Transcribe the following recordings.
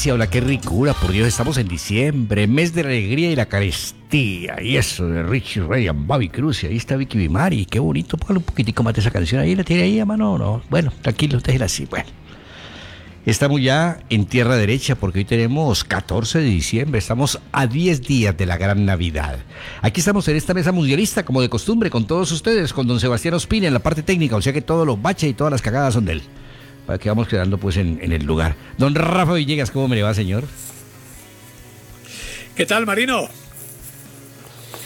Delicia, hola, qué ricura, por Dios, estamos en diciembre, mes de la alegría y la carestía, y eso de Richie Ray Bobby Cruz, y ahí está Vicky Bimari, qué bonito, póngale un poquitico más de esa canción, ahí la tiene ahí a mano, no, bueno, tranquilo, déjela así, bueno. Estamos ya en tierra derecha porque hoy tenemos 14 de diciembre, estamos a 10 días de la gran Navidad. Aquí estamos en esta mesa mundialista, como de costumbre, con todos ustedes, con don Sebastián Ospina en la parte técnica, o sea que todos los baches y todas las cagadas son de él. Para que vamos quedando pues en, en el lugar. Don Rafa Villegas, ¿cómo me le va, señor? ¿Qué tal, Marino?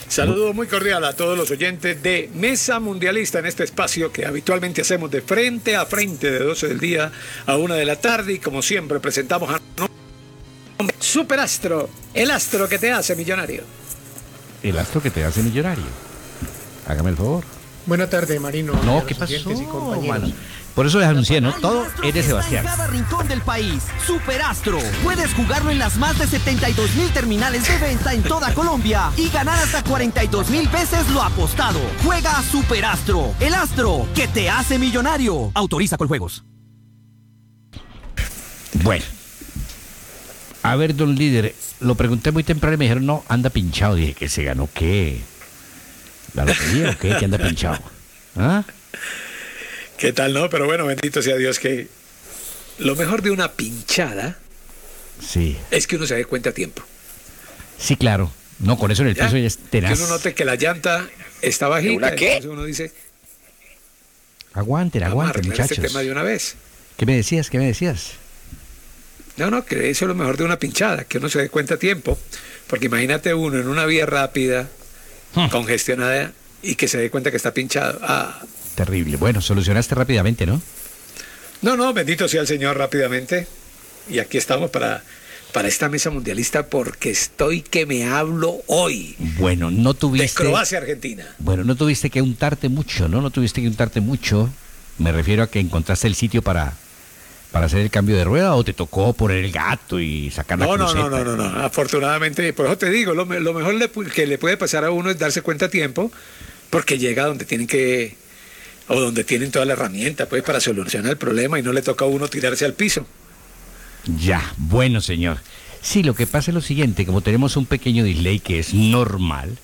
Saludo muy cordial a todos los oyentes de Mesa Mundialista en este espacio que habitualmente hacemos de frente a frente de 12 del día a 1 de la tarde y como siempre presentamos a Superastro, el astro que te hace millonario. El astro que te hace millonario. Hágame el favor. Buenas tardes, Marino. No, ¿qué pasó, y? Por eso les anuncié, ¿no? Todo es de Sebastián. En cada rincón del país. Superastro. Puedes jugarlo en las más de 72 mil terminales de venta en toda Colombia y ganar hasta 42 mil veces lo apostado. Juega a Superastro. El astro que te hace millonario. Autoriza con juegos. Bueno. A ver, don líder, lo pregunté muy temprano y me dijeron, no, anda pinchado. Dije, ¿que se ganó qué? ¿La lotería o qué? Que anda pinchado. ¿Ah? ¿Qué tal, no? Pero bueno, bendito sea Dios que lo mejor de una pinchada Sí. es que uno se dé cuenta a tiempo. Sí, claro. No, con eso en el ¿ya? piso ya es tenaz. Que uno note que la llanta está bajita. una qué? Entonces uno dice, Aguanten, vamos a aguanten, arreglar muchachos. este tema de una vez. ¿Qué me decías? ¿Qué me decías? No, no, que eso es lo mejor de una pinchada, que uno se dé cuenta a tiempo. Porque imagínate uno en una vía rápida, Hmm. congestionada, y que se dé cuenta que está pinchado. Ah, Terrible. Bueno, solucionaste rápidamente, ¿no? No, no, bendito sea el Señor rápidamente. Y aquí estamos para, para esta mesa mundialista porque estoy que me hablo hoy Bueno, no de tuviste... Croacia-Argentina. Bueno, no tuviste que untarte mucho, ¿no? No tuviste que untarte mucho. Me refiero a que encontraste el sitio para, para hacer el cambio de rueda o te tocó poner el gato y sacar la No, no, no, no, no, no. Afortunadamente, por eso te digo, lo, me- lo mejor le que le puede pasar a uno es darse cuenta a tiempo porque llega donde tienen que, o donde tienen toda la herramienta, pues, para solucionar el problema y no le toca a uno tirarse al piso. Ya, bueno, señor. Sí, lo que pasa es lo siguiente, como tenemos un pequeño delay que es normal,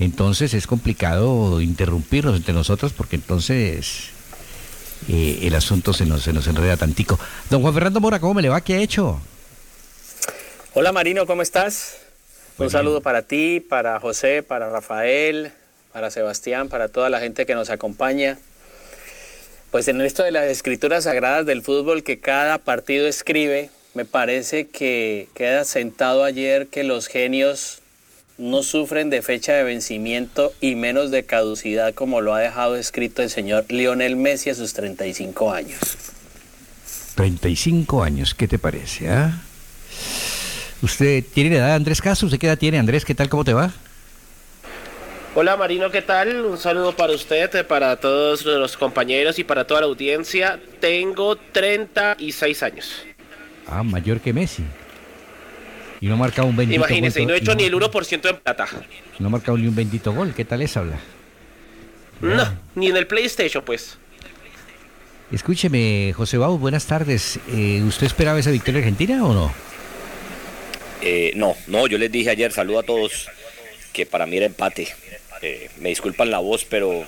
entonces es complicado interrumpirnos entre nosotros porque entonces eh, el asunto se nos, se nos enreda tantico. Don Juan Fernando Mora, ¿cómo me le va? ¿Qué ha hecho? Hola Marino, ¿cómo estás? Muy Un saludo para ti, para José, para Rafael, para Sebastián, para toda la gente que nos acompaña. Pues en esto de las escrituras sagradas del fútbol que cada partido escribe, me parece que queda sentado ayer que los genios no sufren de fecha de vencimiento y menos de caducidad como lo ha dejado escrito el señor Lionel Messi a sus 35 años. 35 años, ¿qué te parece? ah? ¿Usted tiene la edad de Andrés Castro? ¿Usted qué edad tiene, Andrés? ¿Qué tal? ¿Cómo te va? Hola Marino, ¿qué tal? Un saludo para usted, eh, para todos los compañeros y para toda la audiencia. Tengo 36 años. Ah, mayor que Messi. Y no ha marcado un bendito Imagínese, y gol. no he hecho ni el 1% en plata. No ha marcado ni un bendito gol. ¿Qué tal es habla? No, ni en el PlayStation, pues. Escúcheme, José Bau, buenas tardes. Eh, ¿Usted esperaba esa victoria argentina o no? Eh, no, no, yo les dije ayer, saludo a todos, que para mí era empate. Eh, me disculpan la voz, pero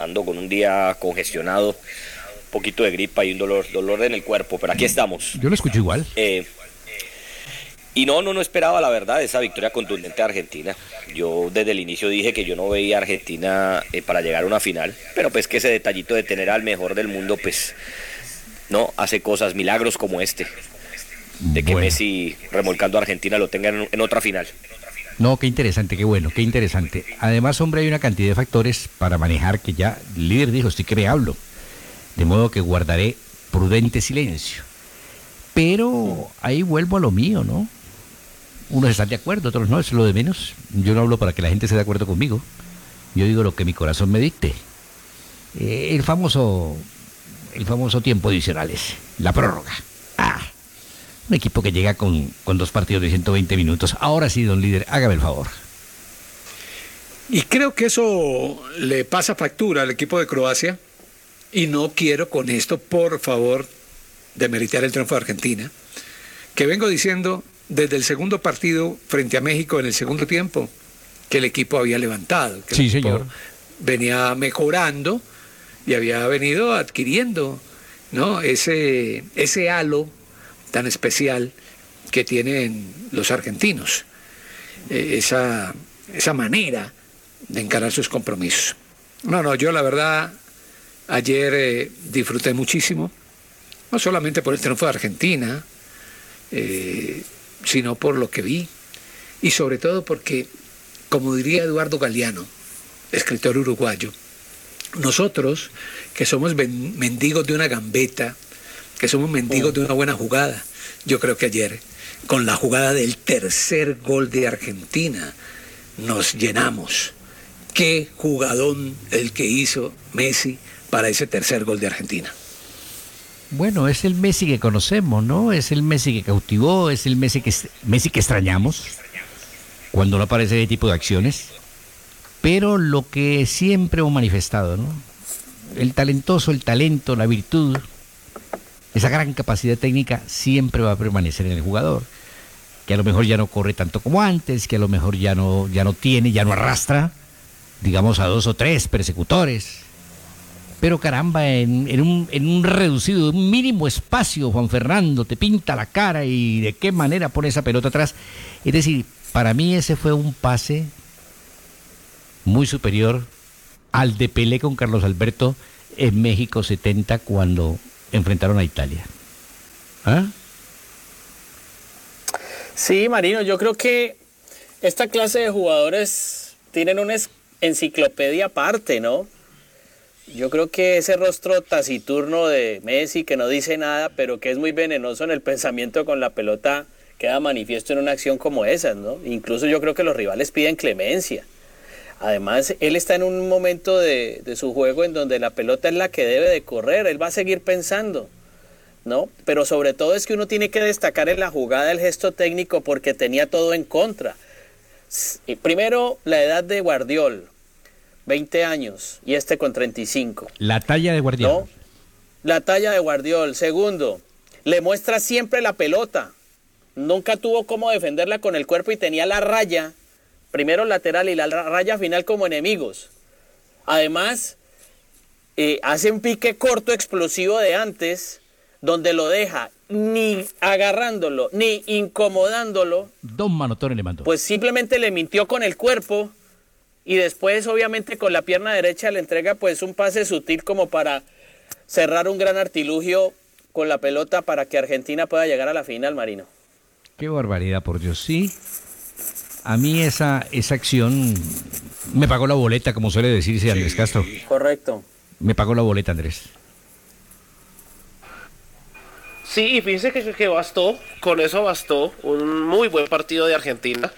ando con un día congestionado, un poquito de gripa y un dolor, dolor en el cuerpo, pero aquí estamos. Yo lo escucho igual. Eh, y no, no, no esperaba la verdad esa victoria contundente de Argentina. Yo desde el inicio dije que yo no veía a Argentina eh, para llegar a una final, pero pues que ese detallito de tener al mejor del mundo, pues no hace cosas, milagros como este, de que Bueno. Messi remolcando a Argentina lo tenga en, en otra final. No, qué interesante, qué bueno, qué interesante. Además, hombre, hay una cantidad de factores para manejar que ya el líder dijo, estoy que me hablo. De modo que guardaré prudente silencio. Pero ahí vuelvo a lo mío, ¿no? Unos están de acuerdo, otros no, eso es lo de menos. Yo no hablo para que la gente esté de acuerdo conmigo. Yo digo lo que mi corazón me dicte. Eh, el famoso el famoso tiempo adicionales, la prórroga. Ah, un equipo que llega con, con dos partidos de 120 minutos. Ahora sí, don líder, hágame el favor. Y creo que eso le pasa factura al equipo de Croacia. Y no quiero con esto, por favor, demeritar el triunfo de Argentina. que vengo diciendo desde el segundo partido frente a México en el segundo tiempo, que el equipo había levantado. Que Sí, el equipo señor. Venía mejorando y había venido adquiriendo ¿no? ese, ese halo tan especial que tienen los argentinos, eh, esa, esa manera de encarar sus compromisos. No, no, yo la verdad ayer eh, disfruté muchísimo, no solamente por el triunfo de Argentina, eh, sino por lo que vi y sobre todo porque, como diría Eduardo Galeano, escritor uruguayo, nosotros que somos mendigos de una gambeta, que somos mendigos de una buena jugada, yo creo que ayer, con la jugada del tercer gol de Argentina, nos llenamos. Qué jugadón el que hizo Messi para ese tercer gol de Argentina. Bueno, es el Messi que conocemos, ¿no? Es el Messi que cautivó, es el Messi que, Messi que extrañamos cuando no aparece ese tipo de acciones. Pero lo que siempre hemos manifestado, ¿no? El talentoso, el talento, la virtud, esa gran capacidad técnica siempre va a permanecer en el jugador. Que a lo mejor ya no corre tanto como antes, que a lo mejor ya no, ya no tiene, ya no arrastra, digamos, a dos o tres persecutores. Pero caramba, en, un, en un reducido, un mínimo espacio, Juan Fernando, te pinta la cara y de qué manera pone esa pelota atrás. Es decir, para mí ese fue un pase muy superior al de Pelé con Carlos Alberto en México 70 cuando enfrentaron a Italia. ¿Ah? Sí, Marino, yo creo que esta clase de jugadores tienen una enciclopedia aparte, ¿no? Yo creo que ese rostro taciturno de Messi que no dice nada, pero que es muy venenoso en el pensamiento con la pelota, queda manifiesto en una acción como esa, ¿no? Incluso yo creo que los rivales piden clemencia. Además, él está en un momento de, su juego en donde la pelota es la que debe de correr, él va a seguir pensando. ¿no? Pero sobre todo es que uno tiene que destacar en la jugada el gesto técnico porque tenía todo en contra. Y Primero, la edad de Guardiol, 20 años, y este con 35. La talla de Guardiola. ¿no? La talla de Guardiol. Segundo, le muestra siempre la pelota. Nunca tuvo cómo defenderla con el cuerpo y tenía la raya, primero lateral y la raya final como enemigos. Además, eh, hace un pique corto explosivo de antes, donde lo deja ni agarrándolo, ni incomodándolo, Dos manotones le mandó. pues simplemente le mintió con el cuerpo y después obviamente con la pierna derecha le entrega pues un pase sutil como para cerrar un gran artilugio con la pelota para que Argentina pueda llegar a la final, Marino. Qué barbaridad, por Dios, sí. A mí esa, esa acción me pagó la boleta, como suele decirse Andrés Castro. Correcto. Me pagó la boleta, Andrés. Sí, y fíjense que, que bastó, con eso bastó, un muy buen partido de Argentina.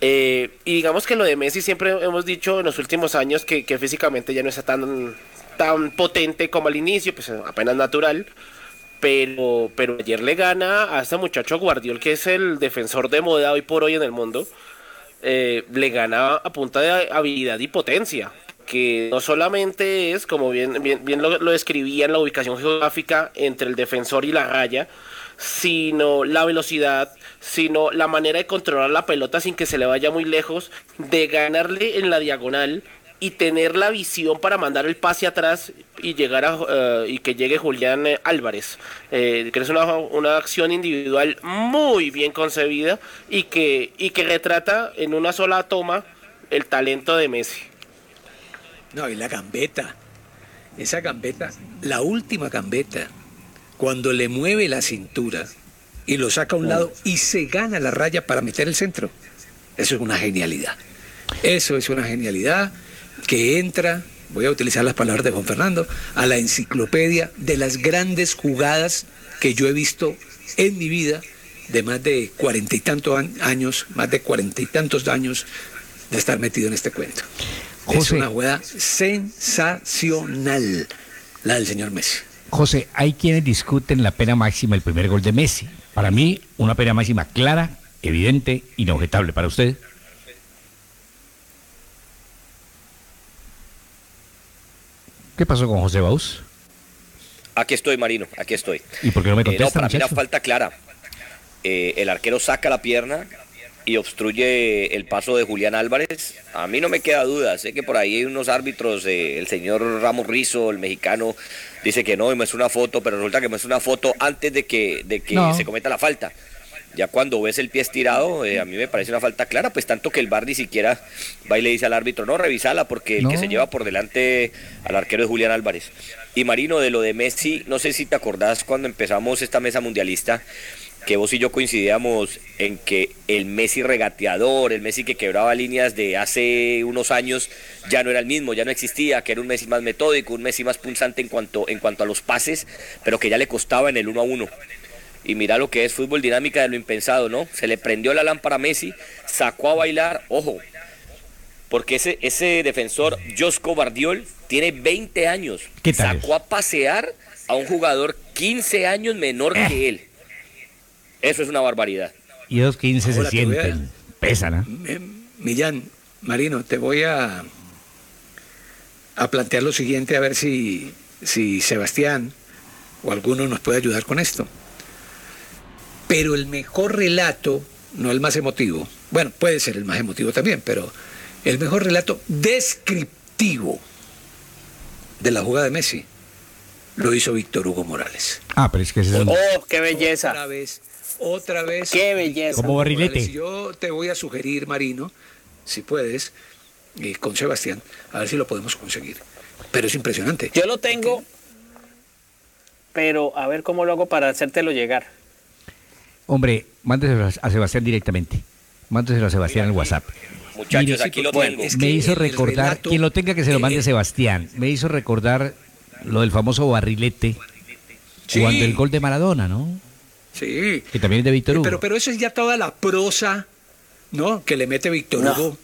Eh, y digamos que lo de Messi siempre hemos dicho en los últimos años que, físicamente ya no está tan, tan potente como al inicio, pues apenas natural. Pero, pero ayer le gana a este muchacho Guardiol, que es el defensor de moda hoy por hoy en el mundo. Eh, le gana a punta de habilidad y potencia. Que no solamente es, como bien, bien, lo, lo describía en la ubicación geográfica entre el defensor y la raya, sino la velocidad, sino la manera de controlar la pelota sin que se le vaya muy lejos, de ganarle en la diagonal y tener la visión para mandar el pase atrás y llegar a eh, y que llegue Julián eh, Álvarez eh, que es una, una acción individual muy bien concebida y que y que retrata en una sola toma el talento de Messi No, y la gambeta. Esa gambeta, la última gambeta, cuando le mueve la cintura y lo saca a un lado y se gana la raya para meter el centro. Eso es una genialidad. Eso es una genialidad que entra, voy a utilizar las palabras de Juan Fernando, a la enciclopedia de las grandes jugadas que yo he visto en mi vida de más de cuarenta y tantos an- años, más de cuarenta y tantos años de estar metido en este cuento. Es una jugada sensacional la del señor Messi. José, hay quienes discuten la pena máxima del primer gol de Messi. Para mí, una pena máxima clara, evidente, inobjetable. ¿Para usted? ¿Qué pasó con José Baus? Aquí estoy, Marino, aquí estoy. ¿Y por qué no me Eh, no, contesta, para mí falta clara. eh, el arquero saca la pierna y obstruye el paso de Julián Álvarez. A mí no me queda duda, sé que por ahí hay unos árbitros, eh, el señor Ramos Rizo, el mexicano, dice que no, y muestra una foto, pero resulta que muestra una foto antes de que, de que No. se cometa la falta. Ya cuando ves el pie estirado, eh, a mí me parece una falta clara, pues tanto que el bar ni siquiera va y le dice al árbitro, no, revisala, porque el No. que se lleva por delante al arquero es Julián Álvarez. Y Marino, de lo de Messi, no sé si te acordás cuando empezamos esta mesa mundialista, que vos y yo coincidíamos en que el Messi regateador, el Messi que quebraba líneas de hace unos años, ya no era el mismo, ya no existía, que era un Messi más metódico, un Messi más punzante en cuanto, en cuanto a los pases, pero que ya le costaba en el uno a uno. Y mira lo que es fútbol dinámica de lo impensado, ¿no? Se le prendió la lámpara a Messi, sacó a bailar, ojo, porque ese, ese defensor, Josco Bardiol, tiene 20 años. ¿Qué tal Sacó a pasear a un jugador 15 años menor Eh. que él. Eso es una barbaridad. Y esos 15 se Ahora voy a- sienten. Pesan. Eh, Millán, Marino, te voy a, a plantear lo siguiente, a ver si, si Sebastián o alguno nos puede ayudar con esto. Pero el mejor relato, no el más emotivo, bueno, puede ser el más emotivo también, pero el mejor relato descriptivo de la jugada de Messi lo hizo Víctor Hugo Morales. Ah, pero es que ese es un- ¡Oh, qué belleza! Otra vez, otra vez. ¡Qué belleza! Como barrilete. Yo te voy a sugerir, Marino, si puedes, eh, con Sebastián, a ver si lo podemos conseguir. Pero es impresionante. Yo lo tengo, pero a ver cómo lo hago para hacértelo llegar. Hombre, mándeselo a Sebastián directamente. Mándeselo a Sebastián en el WhatsApp. Muchachos, Mire, aquí lo tengo. es Me hizo recordar, relato- quien lo tenga que se lo mande eh, a Sebastián, me hizo recordar lo del famoso barrilete Sí. cuando el gol de Maradona, ¿no? Sí. Que también es de Víctor Hugo. Pero, pero eso es ya toda la prosa, ¿no? Que le mete Víctor No. Hugo,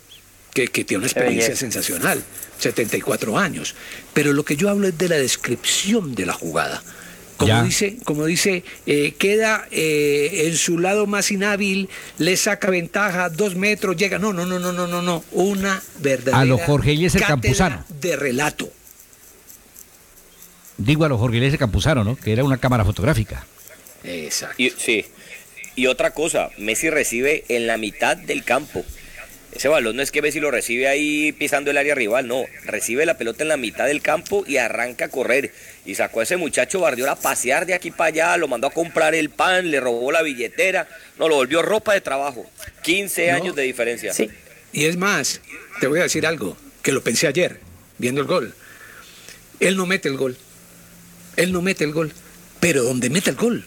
que, que tiene una experiencia sensacional, 74 años. Pero lo que yo hablo es de la descripción de la jugada. Como Ya. dice, como dice eh, queda eh, en su lado más inhábil, le saca ventaja, dos metros, llega. No, no, no, no, no, no, no. Una verdadera A lo Jorge Eliezer Campuzano. de relato. Digo a los Jorge Eliezer Campuzano, ¿no? Que era una cámara fotográfica. Exacto. Y, sí. Y otra cosa, Messi recibe en la mitad del campo. Ese balón no es que Messi lo recibe ahí pisando el área rival, no. Recibe la pelota en la mitad del campo y arranca a correr. Y sacó a ese muchacho Bardiola a pasear de aquí para allá, lo mandó a comprar el pan, le robó la billetera, no, lo volvió ropa de trabajo. 15 No. años de diferencia. Sí. Y es más, te voy a decir algo, que lo pensé ayer, viendo el gol. Él no mete el gol. Él no mete el gol. Pero donde mete el gol.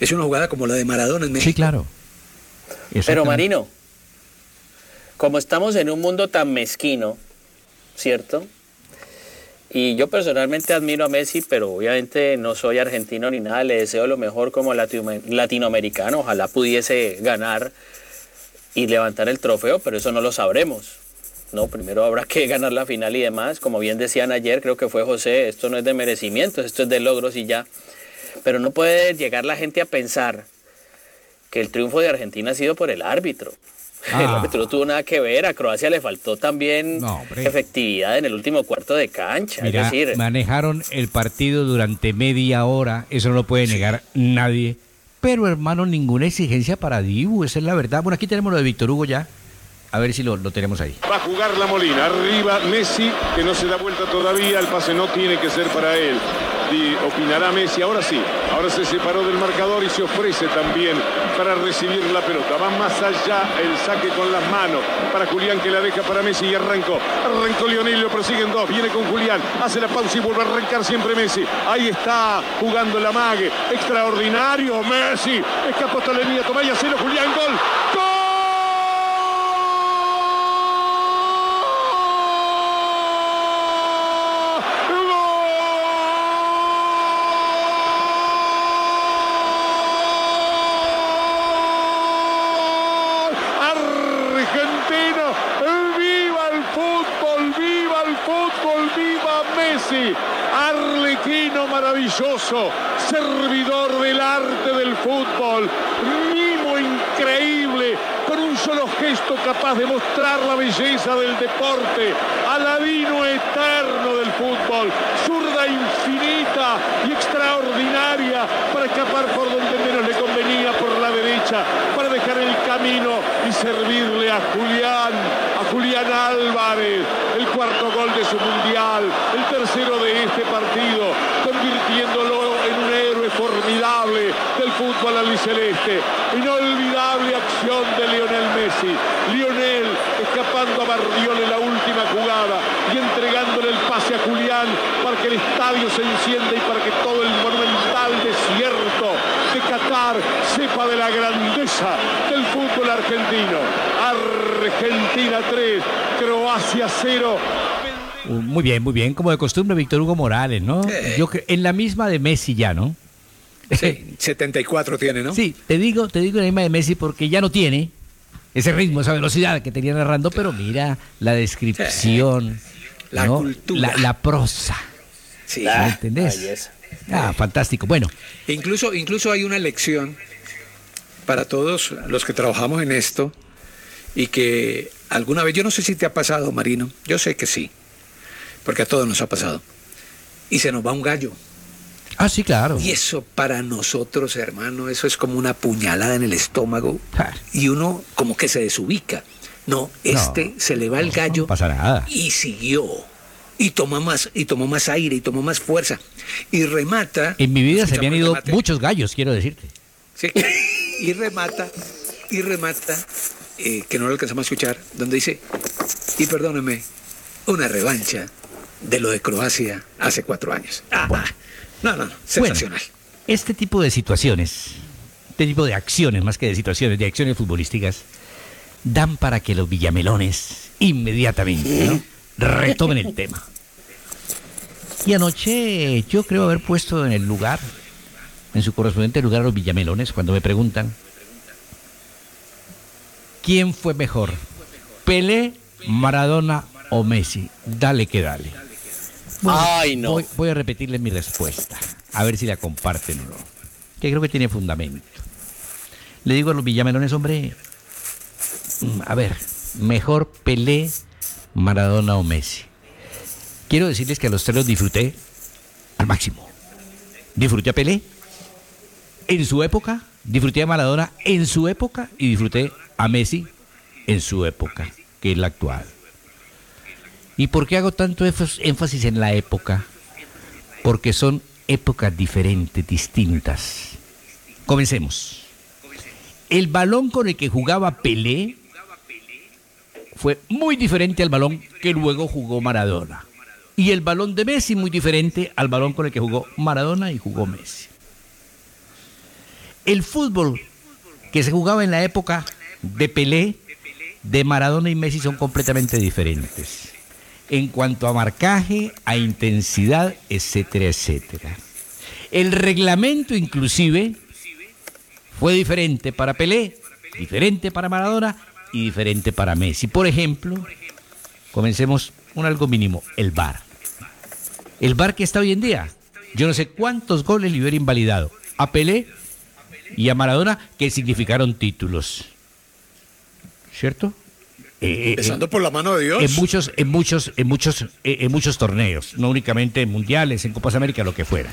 Es una jugada como la de Maradona en México. Sí, claro. Pero. Marino, como estamos en un mundo tan mezquino, ¿cierto? Y yo personalmente admiro a Messi, pero obviamente no soy argentino ni nada, le deseo lo mejor como latino- latinoamericano, ojalá pudiese ganar y levantar el trofeo, pero eso no lo sabremos. No, primero habrá que ganar la final y demás, como bien decían ayer, creo que fue José, esto no es de merecimientos, esto es de logros y ya. Pero no puede llegar la gente a pensar que el triunfo de Argentina ha sido por el árbitro. El Ah. árbitro no tuvo nada que ver, a Croacia le faltó también No, efectividad en el último cuarto de cancha. Mira, es decir, manejaron el partido durante media hora, eso no lo puede negar nadie. Pero hermano, ninguna exigencia para Dibu, esa es la verdad. Bueno, aquí tenemos lo de Víctor Hugo ya. A ver si lo, lo tenemos ahí. Va a jugar la Molina. Arriba Messi, que no se da vuelta todavía. El pase no tiene que ser para él. Opinará Messi. Ahora sí. Ahora se separó del marcador y se ofrece también para recibir la pelota. Va más allá el saque con las manos para Julián que la deja para Messi y arrancó. Arrancó Lionel, lo persiguen dos. Viene con Julián. Hace la pausa y vuelve a arrancar siempre Messi. Ahí está jugando la mague. Extraordinario Messi. Escapó línea. Toma y Julián. Gol. Argentino, viva el fútbol, viva el fútbol, viva Messi, arlequino servidor del arte del fútbol, mimo increíble, con un solo gesto capaz de mostrar la belleza del deporte, aladino eterno del fútbol, zurda infinita y extraordinaria para escapar por donde menos le convenía, por la derecha para dejar el camino y servirle a Julián, a Julián Álvarez, el cuarto gol de su mundial, el tercero de este partido, convirtiéndolo en un héroe formidable del fútbol Inolvidable acción de Lionel Messi. Lionel escapando a Barriol en la última jugada y entregándole el pase a Julián para que el estadio se encienda y para que todo el monumental desierto de Qatar sepa de la grandeza del fútbol argentino. Argentina 3, Croacia 0. Uh, Muy bien, muy bien. Como de costumbre, Víctor Hugo Morales, ¿no? Yo en la misma de Messi ya, ¿no? Sí, 74 tiene, ¿no? Sí, te digo, te digo en la misma de Messi porque ya no tiene ese ritmo, esa velocidad que tenía narrando, pero mira la descripción, La ¿no? cultura. la, la prosa. Sí. ¿Me entendés? belleza. Ah, fantástico. Bueno, Incluso, incluso hay una lección para todos los que trabajamos en esto y que alguna vez, yo no sé si te ha pasado, Marino, yo sé que sí, porque a todos nos ha pasado. Y se nos va un gallo. Ah, sí, claro. Y eso para nosotros, hermano, eso es como una puñalada en el estómago y uno como que se desubica. No, este se le va el gallo No pasa nada. y siguió. Y tomó más, y tomó más aire, y tomó más fuerza. Y remata. En mi vida se pues, ido remate. muchos gallos, quiero decirte. Sí. Y remata, y remata, eh, que no lo alcanzamos a escuchar, donde dice, y perdóneme, una revancha de lo de Croacia hace cuatro años. Ah, ah. No, no, no, sensacional. Bueno, este tipo de situaciones, este tipo de acciones, más que de situaciones, de acciones futbolísticas, dan para que los villamelones inmediatamente ¿no? retomen el tema. Y anoche yo creo haber puesto en el lugar, en su correspondiente lugar a los villamelones, cuando me preguntan, ¿quién fue mejor? ¿Pelé, Maradona o Messi? Dale que dale. Ay, no. Voy, voy a repetirles mi respuesta, a ver si la comparten o no. Que creo que tiene fundamento. Le digo a los villamelones, hombre, mm, a ver, mejor Pelé, Maradona o Messi. Quiero decirles que a los tres los disfruté al máximo. Disfruté a Pelé en su época, disfruté a Maradona en su época y disfruté a Messi en su época, que es la actual. ¿Y por qué hago tanto énfas- énfasis en la época? Porque son épocas diferentes, distintas. Comencemos. El balón con el que jugaba Pelé fue muy diferente al balón que luego jugó Maradona. Y el balón de Messi muy diferente al balón con el que jugó Maradona y jugó Messi. El fútbol que se jugaba en la época de Pelé, de Maradona y Messi son completamente diferentes. En cuanto a marcaje, a intensidad, etcétera, etcétera. El reglamento inclusive fue diferente para Pelé, diferente para Maradona y diferente para Messi. Por ejemplo, comencemos un algo mínimo, el VAR. El VAR que está hoy en día, yo no sé cuántos goles le hubiera invalidado a Pelé y a Maradona que significaron títulos. ¿Cierto? Eh, eh, Empezando por la mano de Dios. en muchos, en muchos, en muchos, eh, en muchos torneos, no únicamente en mundiales, en Copas América, lo que fuera.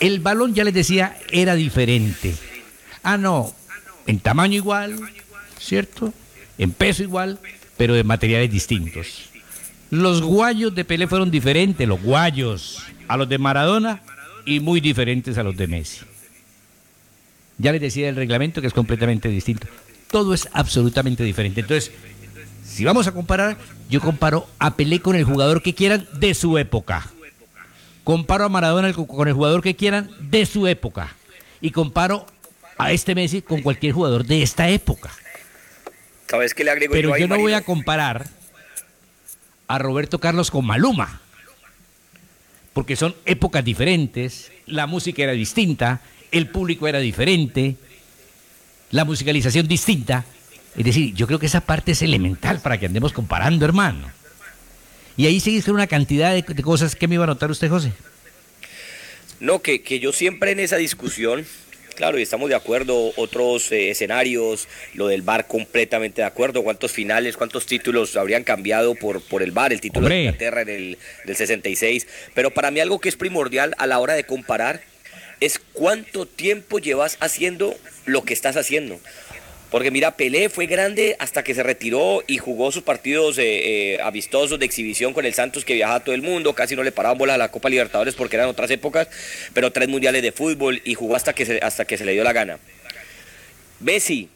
El balón, ya les decía, era diferente. Ah, no, en tamaño igual, ¿cierto? En peso igual, pero de materiales distintos. Los guayos de Pelé fueron diferentes, los guayos a los de Maradona y muy diferentes a los de Messi. Ya les decía el reglamento que es completamente distinto. Todo es absolutamente diferente. Entonces, si vamos a comparar, yo comparo a Pelé con el jugador que quieran de su época. Comparo a Maradona con el jugador que quieran de su época. Y comparo a este Messi con cualquier jugador de esta época. ¿Sabes qué le agrego Pero yo yo no voy a comparar a Roberto Carlos con Maluma. Porque son épocas diferentes, la música era distinta, el público era diferente, la musicalización distinta. Es decir, yo creo que esa parte es elemental para que andemos comparando, hermano. Y ahí seguís con una cantidad de, de cosas que me iba a notar usted, José. No, que, que yo siempre en esa discusión, claro, y estamos de acuerdo, otros eh, escenarios, lo del VAR completamente de acuerdo, cuántos finales, cuántos títulos habrían cambiado por, por el VAR, el título Hombre. de Inglaterra en el del 66, pero para mí algo que es primordial a la hora de comparar ¿cuánto tiempo llevas haciendo lo que estás haciendo? Porque mira, Pelé fue grande hasta que se retiró y jugó sus partidos eh, eh, amistosos de exhibición con el Santos que viajaba a todo el mundo, casi no le paraban bolas a la Copa Libertadores porque eran otras épocas, pero tres mundiales de fútbol y jugó hasta que se, hasta que se le dio la gana. Messi,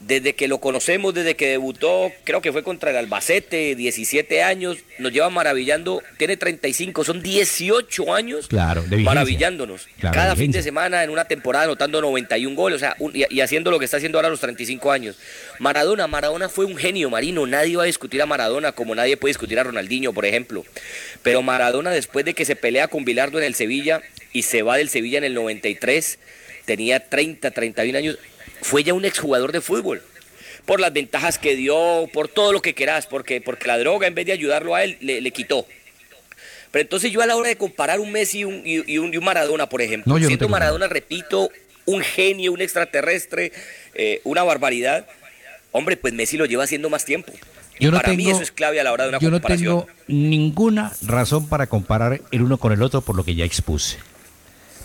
desde que lo conocemos, desde que debutó, creo que fue contra el Albacete, 17 años, nos lleva maravillando, tiene 35, son 18 años Claro, de maravillándonos. Claro, Cada de fin de semana en una temporada anotando 91 goles, o sea, un- y, y haciendo lo que está haciendo ahora a los 35 años. Maradona, Maradona fue un genio marino, nadie va a discutir a Maradona como nadie puede discutir a Ronaldinho, por ejemplo. Pero Maradona después de que se pelea con Bilardo en el Sevilla y se va del Sevilla en el 93, tenía 30, 31 años, fue ya un exjugador de fútbol. Por las ventajas que dio, por todo lo que querás, porque, porque la droga en vez de ayudarlo a él, le, le quitó. Pero entonces yo a la hora de comparar un Messi y un, y- un- y un Maradona, por ejemplo, No, tengo Maradona, repito, un genio, un extraterrestre, eh, una barbaridad, hombre, pues Messi lo lleva haciendo más tiempo. Y Yo no para mí tengo- eso es clave a la hora de una Yo no comparación. tengo ninguna razón para comparar el uno con el otro por lo que ya expuse.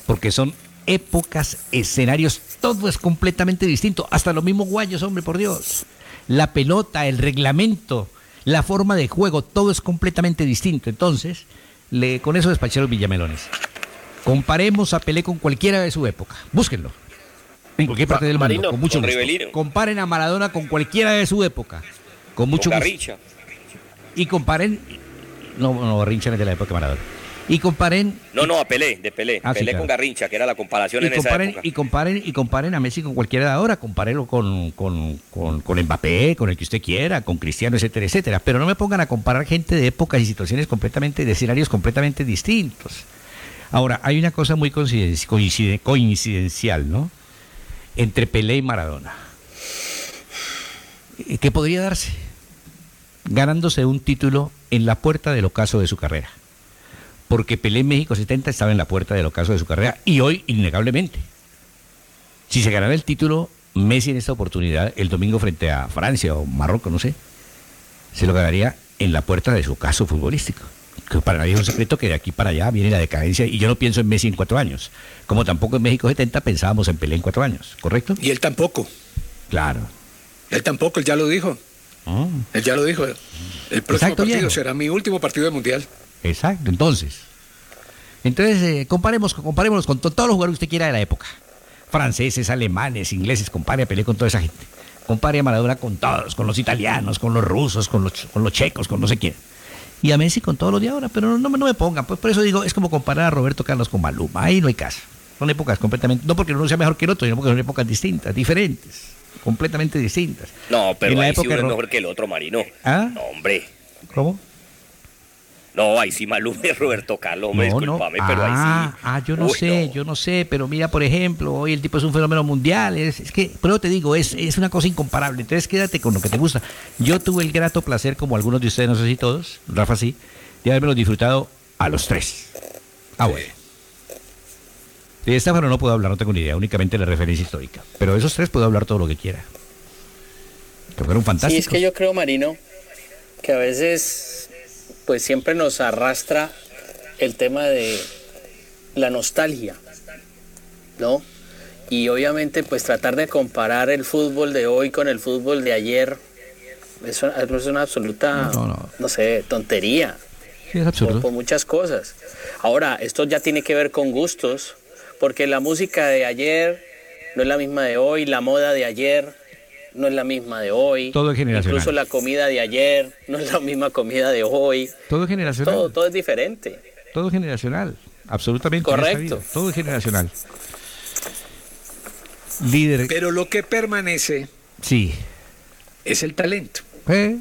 Porque son épocas, escenarios, todo es completamente distinto. Hasta los mismos guayos, hombre, por Dios. La pelota, el reglamento, la forma de juego, todo es completamente distinto. Entonces, le, con eso los villamelones. Comparemos a Pelé con cualquiera de su época. Búsquenlo. En cualquier parte del mundo, con mucho con gusto. Rivelino. Comparen a Maradona con cualquiera de su época. Con mucho Con gusto y comparen. No, no, Garrincha no es de la época de Maradona. Y comparen. No, no, a Pelé, de Pelé. Ah, sí, Pelé claro. con Garrincha, que era la comparación Y en esa comparen, época. y comparen y comparen a Messi con cualquiera de ahora, compárenlo con, con, con, con Mbappé, con el que usted quiera, con Cristiano, etcétera, etcétera. Pero no me pongan a comparar gente de épocas y situaciones completamente, de escenarios completamente distintos. Ahora, hay una cosa muy coinciden- coincide- coincidencial, ¿no? Entre Pelé y Maradona. Eh, ¿Qué podría darse? Ganándose un título en la puerta del ocaso de su carrera. Porque Pelé en México 70 estaba en la puerta del ocaso de su carrera y hoy, innegablemente. Si se ganara el título, Messi en esta oportunidad, el domingo frente a Francia o Marruecos, no sé, se lo ganaría en la puerta de su ocaso futbolístico. Que para nadie es un secreto que de aquí para allá viene la decadencia y yo no pienso en Messi en cuatro años. Como tampoco en México 70 pensábamos en Pelé en cuatro años, ¿correcto? Y él tampoco. Claro. Él tampoco, él ya lo dijo. Ah, Él ya lo dijo. El próximo Exacto, partido viejo. será mi último partido de mundial. Exacto, entonces. Entonces, eh, comparemos, comparémonos con to- todos los jugadores que usted quiera de la época. Franceses, alemanes, ingleses, compare a Pelé con toda esa gente. Compare a Maradona con todos, con los italianos, con los rusos, con los, con los checos, con no sé quién. Y a Messi con todos los de ahora, pero no, no me- no me pongan. Pues por eso digo, es como comparar a Roberto Carlos con Maluma. Ahí no hay caso. Son épocas completamente, no porque uno sea mejor que el otro, sino porque son épocas distintas, diferentes, completamente distintas. No, pero En la ahí sí época uno es mejor que el otro, Marino. ¿Ah? No, hombre. ¿Cómo? No, ahí sí Maluma Roberto Carlos, hombre, No, no. pero ahí Ah, sí. ah, yo no Uy, sé, no. yo no sé, pero mira, por ejemplo, hoy el tipo es un fenómeno mundial, es, es que, pero te digo, es, es una cosa incomparable, entonces quédate con lo que te gusta. Yo tuve el grato placer, como algunos de ustedes, no sé si todos, Rafa sí, de haberme disfrutado a los tres. Ah, bueno. De Estefano no puedo hablar, no tengo ni idea, únicamente la referencia histórica. Pero de esos tres puedo hablar todo lo que quiera. Que fueron Sí, fantásticos. es que yo creo, Marino, que a veces, pues siempre nos arrastra el tema de la nostalgia, ¿no? Y obviamente, pues tratar de comparar el fútbol de hoy con el fútbol de ayer es una, es una absoluta, No, no. no sé, tontería Sí, es por, absurdo. por muchas cosas. Ahora, esto ya tiene que ver con gustos, porque la música de ayer no es la misma de hoy, la moda de ayer no es la misma de hoy. Todo es generacional. Incluso la comida de ayer no es la misma comida de hoy. Todo es generacional. Todo, todo es diferente. Todo es generacional, absolutamente. Correcto. Todo es generacional. Líder, Pero lo que permanece sí. es el talento. Eh,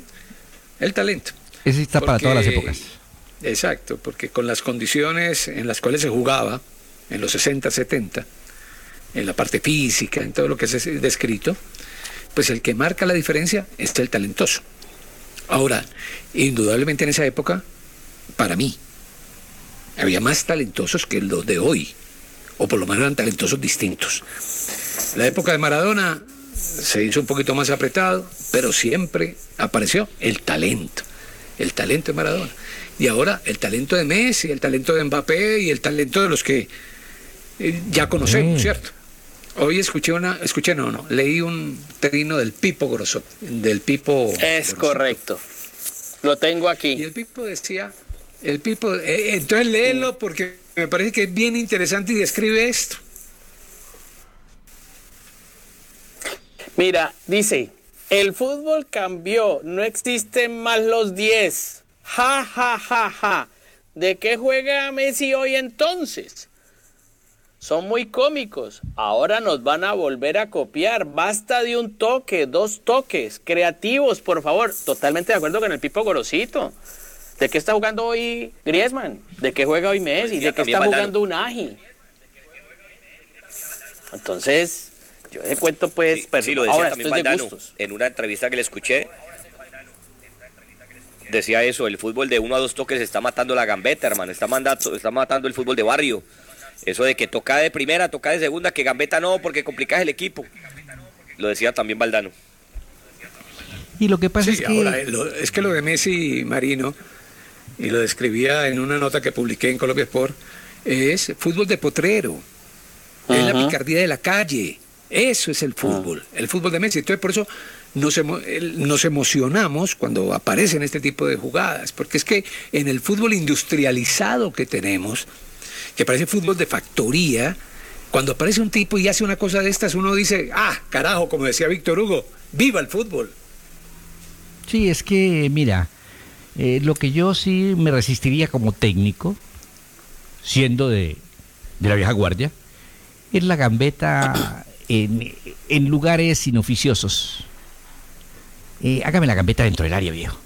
El talento. Ese está para todas las épocas. Exacto, porque con las condiciones en las cuales se jugaba en los 60, 70, en la parte física, en todo lo que se ha descrito, pues el que marca la diferencia es el talentoso. Ahora, indudablemente en esa época, para mí, había más talentosos que los de hoy, o por lo menos eran talentosos distintos. La época de Maradona se hizo un poquito más apretado, pero siempre apareció el talento, el talento de Maradona. Y ahora el talento de Messi, el talento de Mbappé y el talento de los que eh, ya conocemos, Sí. ¿cierto? Hoy escuché una, escuché no, no, leí un trino del Pipo Grosso, del Pipo. Es correcto. Lo tengo Y aquí. el Pipo decía, el Pipo, eh, entonces léelo porque me parece que es bien interesante y describe esto. Mira, dice, el fútbol cambió, no existen más los 10. Ja, ja, ja, ja. ¿De qué juega Messi hoy entonces? Son muy cómicos. Ahora nos van a volver a copiar. Basta de un toque, dos toques. Creativos, por favor. Totalmente de acuerdo con el Pipo Gorosito. ¿De qué está jugando hoy Griezmann? ¿De qué juega hoy Messi? Decía ¿De qué está jugando Unagi? Entonces, yo le cuento pues, Sí, pero sí, lo decía ahora también esto es de Valdano. gustos. En una entrevista que le escuché, decía eso, el fútbol de uno a dos toques está matando la gambeta, hermano, está, mandando, está matando el fútbol de barrio. Eso de que toca de primera, toca de segunda, que gambeta no, porque complicas el equipo. Lo decía también Valdano. Y lo que pasa Sí, es que... ahora, lo- es que lo de Messi y Marino, y lo describía en una nota que publiqué en Colombia Sport, es fútbol de potrero. Es la picardía de la calle. Eso es el fútbol, el fútbol de Messi. Entonces, por eso nos, emo- nos emocionamos cuando aparecen este tipo de jugadas, porque es que en el fútbol industrializado que tenemos, que parece fútbol de factoría, cuando aparece un tipo y hace una cosa de estas, uno dice, ah, carajo, como decía Víctor Hugo, viva el fútbol. Sí, es que, mira, eh, lo que yo sí me resistiría como técnico, siendo de, de la vieja guardia, es la gambeta en, en lugares inoficiosos. Eh, hágame la gambeta dentro del área, viejo.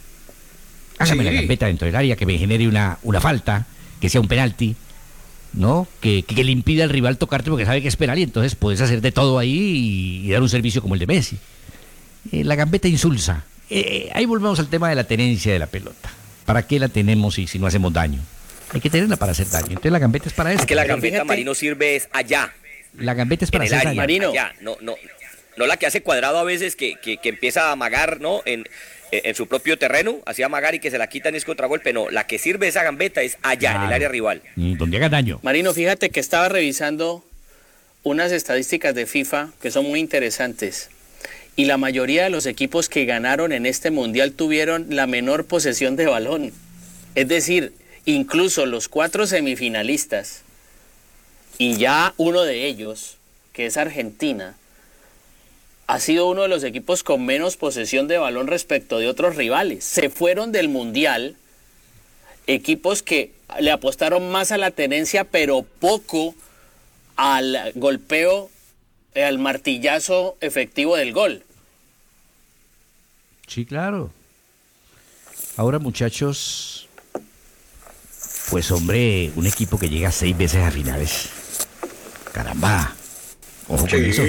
Hágame Sí. la gambeta dentro del área que me genere una, una falta, que sea un penalti, ¿no? Que, que le impida al rival tocarte porque sabe que es penal y entonces puedes hacer de todo ahí y, y dar un servicio como el de Messi. Eh, la gambeta insulsa. Eh, ahí volvemos al tema de la tenencia de la pelota. ¿Para qué la tenemos si, si no hacemos daño? Hay que tenerla para hacer daño. Entonces la gambeta es para eso. Es que la gambeta fíjate- Marino sirve es allá, La gambeta es en para el hacer área, daño. Marino. allá, no, no, no la que hace cuadrado a veces que, que, que empieza a amagar, ¿no? En, en su propio terreno, así amagar y que se la quitan y es contragolpe, no, la que sirve esa gambeta es allá, en el área rival. Mm, Donde haga daño. Marino, fíjate que estaba revisando unas estadísticas de FIFA que son muy interesantes. Y la mayoría de los equipos que ganaron en este mundial tuvieron la menor posesión de balón. Es decir, incluso los cuatro semifinalistas y ya uno de ellos, que es Argentina, ha sido uno de los equipos con menos posesión de balón respecto de otros rivales. Se fueron del mundial equipos que le apostaron más a la tenencia, pero poco al golpeo, eh, al martillazo efectivo del gol. Sí, claro. Ahora, muchachos, pues hombre, un equipo que llega seis veces a finales. Caramba. Ojo con eso.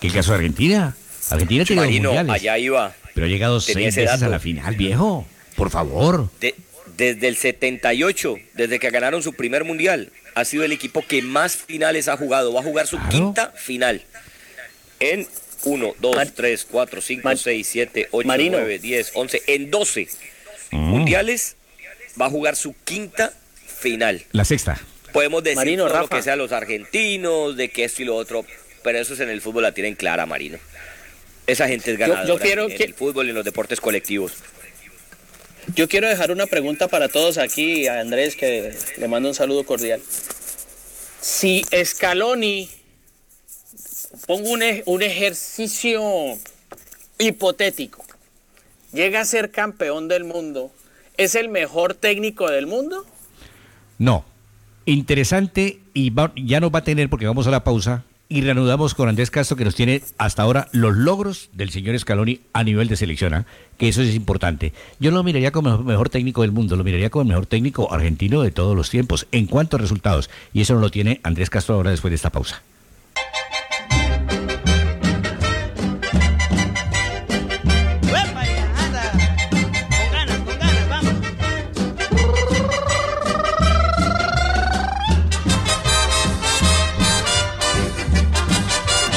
¿Qué caso de Argentina? Argentina tiene dos Marino, mundiales, allá iba. pero ha llegado tenía seis veces a dato. la final, viejo. Por favor. De- desde el 78, desde que ganaron su primer mundial, ha sido el equipo que más finales ha jugado. Va a jugar su Claro. quinta final. En 1, 2, Mar- 3, 4, 5, Mar- 6, 7, 8, Marino. 9, 10, 11. En 12 Mm. mundiales va a jugar su quinta final. La sexta. Podemos decir Marino, todo lo que sea los argentinos, de que esto y lo otro, pero eso es en el fútbol la tienen clara, Marino. Esa gente es yo ganadora quiero en que- el fútbol y en los deportes colectivos. Yo quiero dejar una pregunta para todos aquí, a Andrés, que le mando un saludo cordial. Si Scaloni, pongo un, ej- un ejercicio hipotético, llega a ser campeón del mundo, ¿es el mejor técnico del mundo? No. Interesante y va- ya nos va a tener porque vamos a la pausa y reanudamos con Andrés Castro que nos tiene hasta ahora los logros del señor Scaloni a nivel de selección, ¿ah? que eso es importante. Yo lo miraría como el mejor técnico del mundo, lo miraría como el mejor técnico argentino de todos los tiempos en cuanto a resultados y eso no lo tiene Andrés Castro ahora después de esta pausa.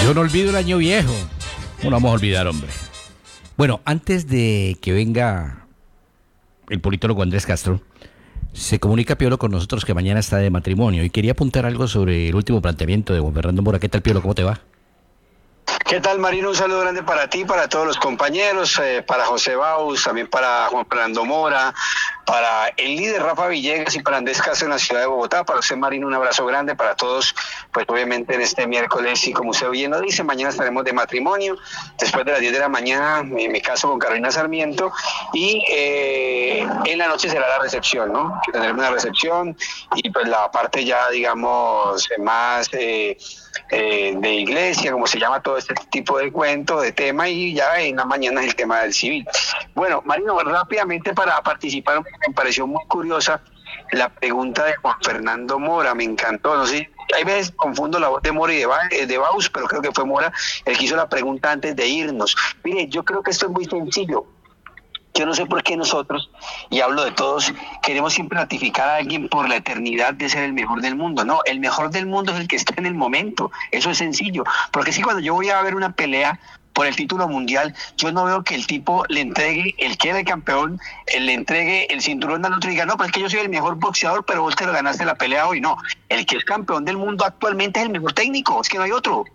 Yo no olvido el año viejo. No lo vamos a olvidar, hombre. Bueno, antes de que venga el politólogo Andrés Castro, Se comunica Piolo con nosotros que mañana está de matrimonio y quería apuntar algo sobre el último planteamiento de Juan Fernando Mora. ¿Qué tal, Piolo? ¿Cómo te va? ¿Qué tal, Marino? Un saludo grande para ti, para todos los compañeros, eh, para José Baus, también para Juan Fernando Mora, para el líder Rafa Villegas y para Andrés Castro en la ciudad de Bogotá. Para usted, Marino, un abrazo grande para todos, pues obviamente en este miércoles y como usted bien lo dice, mañana estaremos de matrimonio, después de las 10 de la mañana me, me caso con Carolina Sarmiento y eh, en la noche será la recepción, ¿no? Tendremos una recepción y pues la parte ya, digamos, más... Eh, eh, de iglesia, como se llama todo este tipo de cuento, de tema, y ya en la mañana es el tema del civil. Bueno, Marino, rápidamente para participar, me pareció muy curiosa la pregunta de Juan Fernando Mora, me encantó, no sé, hay veces confundo la voz de Mora y de, Ba- eh, de Baus, pero creo que fue Mora el que hizo la pregunta antes de irnos. Mire, yo creo que esto es muy sencillo. Yo no sé por qué nosotros, y hablo de todos, queremos siempre ratificar a alguien por la eternidad de ser el mejor del mundo. No, el mejor del mundo es el que está en el momento. Eso es sencillo. Porque si cuando yo voy a ver una pelea por el título mundial, yo no veo que el tipo le entregue, el que era el campeón, él le entregue el cinturón al otro y diga, no, pues es que yo soy el mejor boxeador, pero vos te lo ganaste la pelea hoy. No, el que es campeón del mundo actualmente es el mejor técnico, es que no hay otro.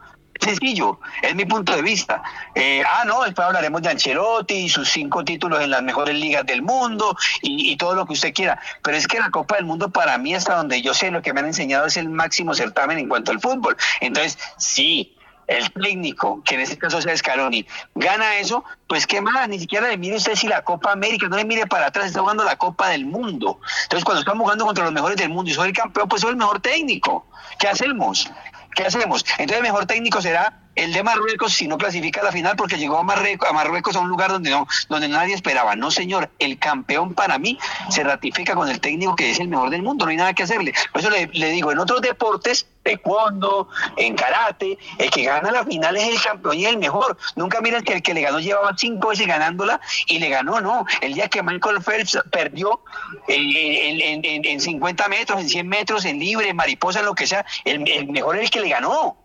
Sencillo, es mi punto de vista. Eh, ah, no, después hablaremos de Ancelotti y sus cinco títulos en las mejores ligas del mundo y, y todo lo que usted quiera. Pero es que la Copa del Mundo para mí, hasta donde yo sé, lo que me han enseñado es el máximo certamen en cuanto al fútbol. Entonces, sí, el técnico, que en este caso sea Scaloni, gana eso, pues qué más, ni siquiera le mire usted si la Copa América, no le mire para atrás, está jugando la Copa del Mundo. Entonces, cuando estamos jugando contra los mejores del mundo y soy el campeón, pues soy el mejor técnico. ¿Qué hacemos? ¿Qué hacemos? Entonces el mejor técnico será el de Marruecos si no clasifica a la final porque llegó a Marruecos, a Marruecos a un lugar donde no, donde nadie esperaba. No, señor, el campeón para mí se ratifica con el técnico que es el mejor del mundo, no hay nada que hacerle. Por eso le, digo, en otros deportes, taekwondo, en karate, el que gana la final es el campeón y el mejor. Nunca miren que el que le ganó llevaba cinco veces ganándola y le ganó, no. El día que Michael Phelps perdió eh, en, en- en- en 50 metros, en 100 metros, en libre, en mariposa, lo que sea, el mejor es el que le ganó.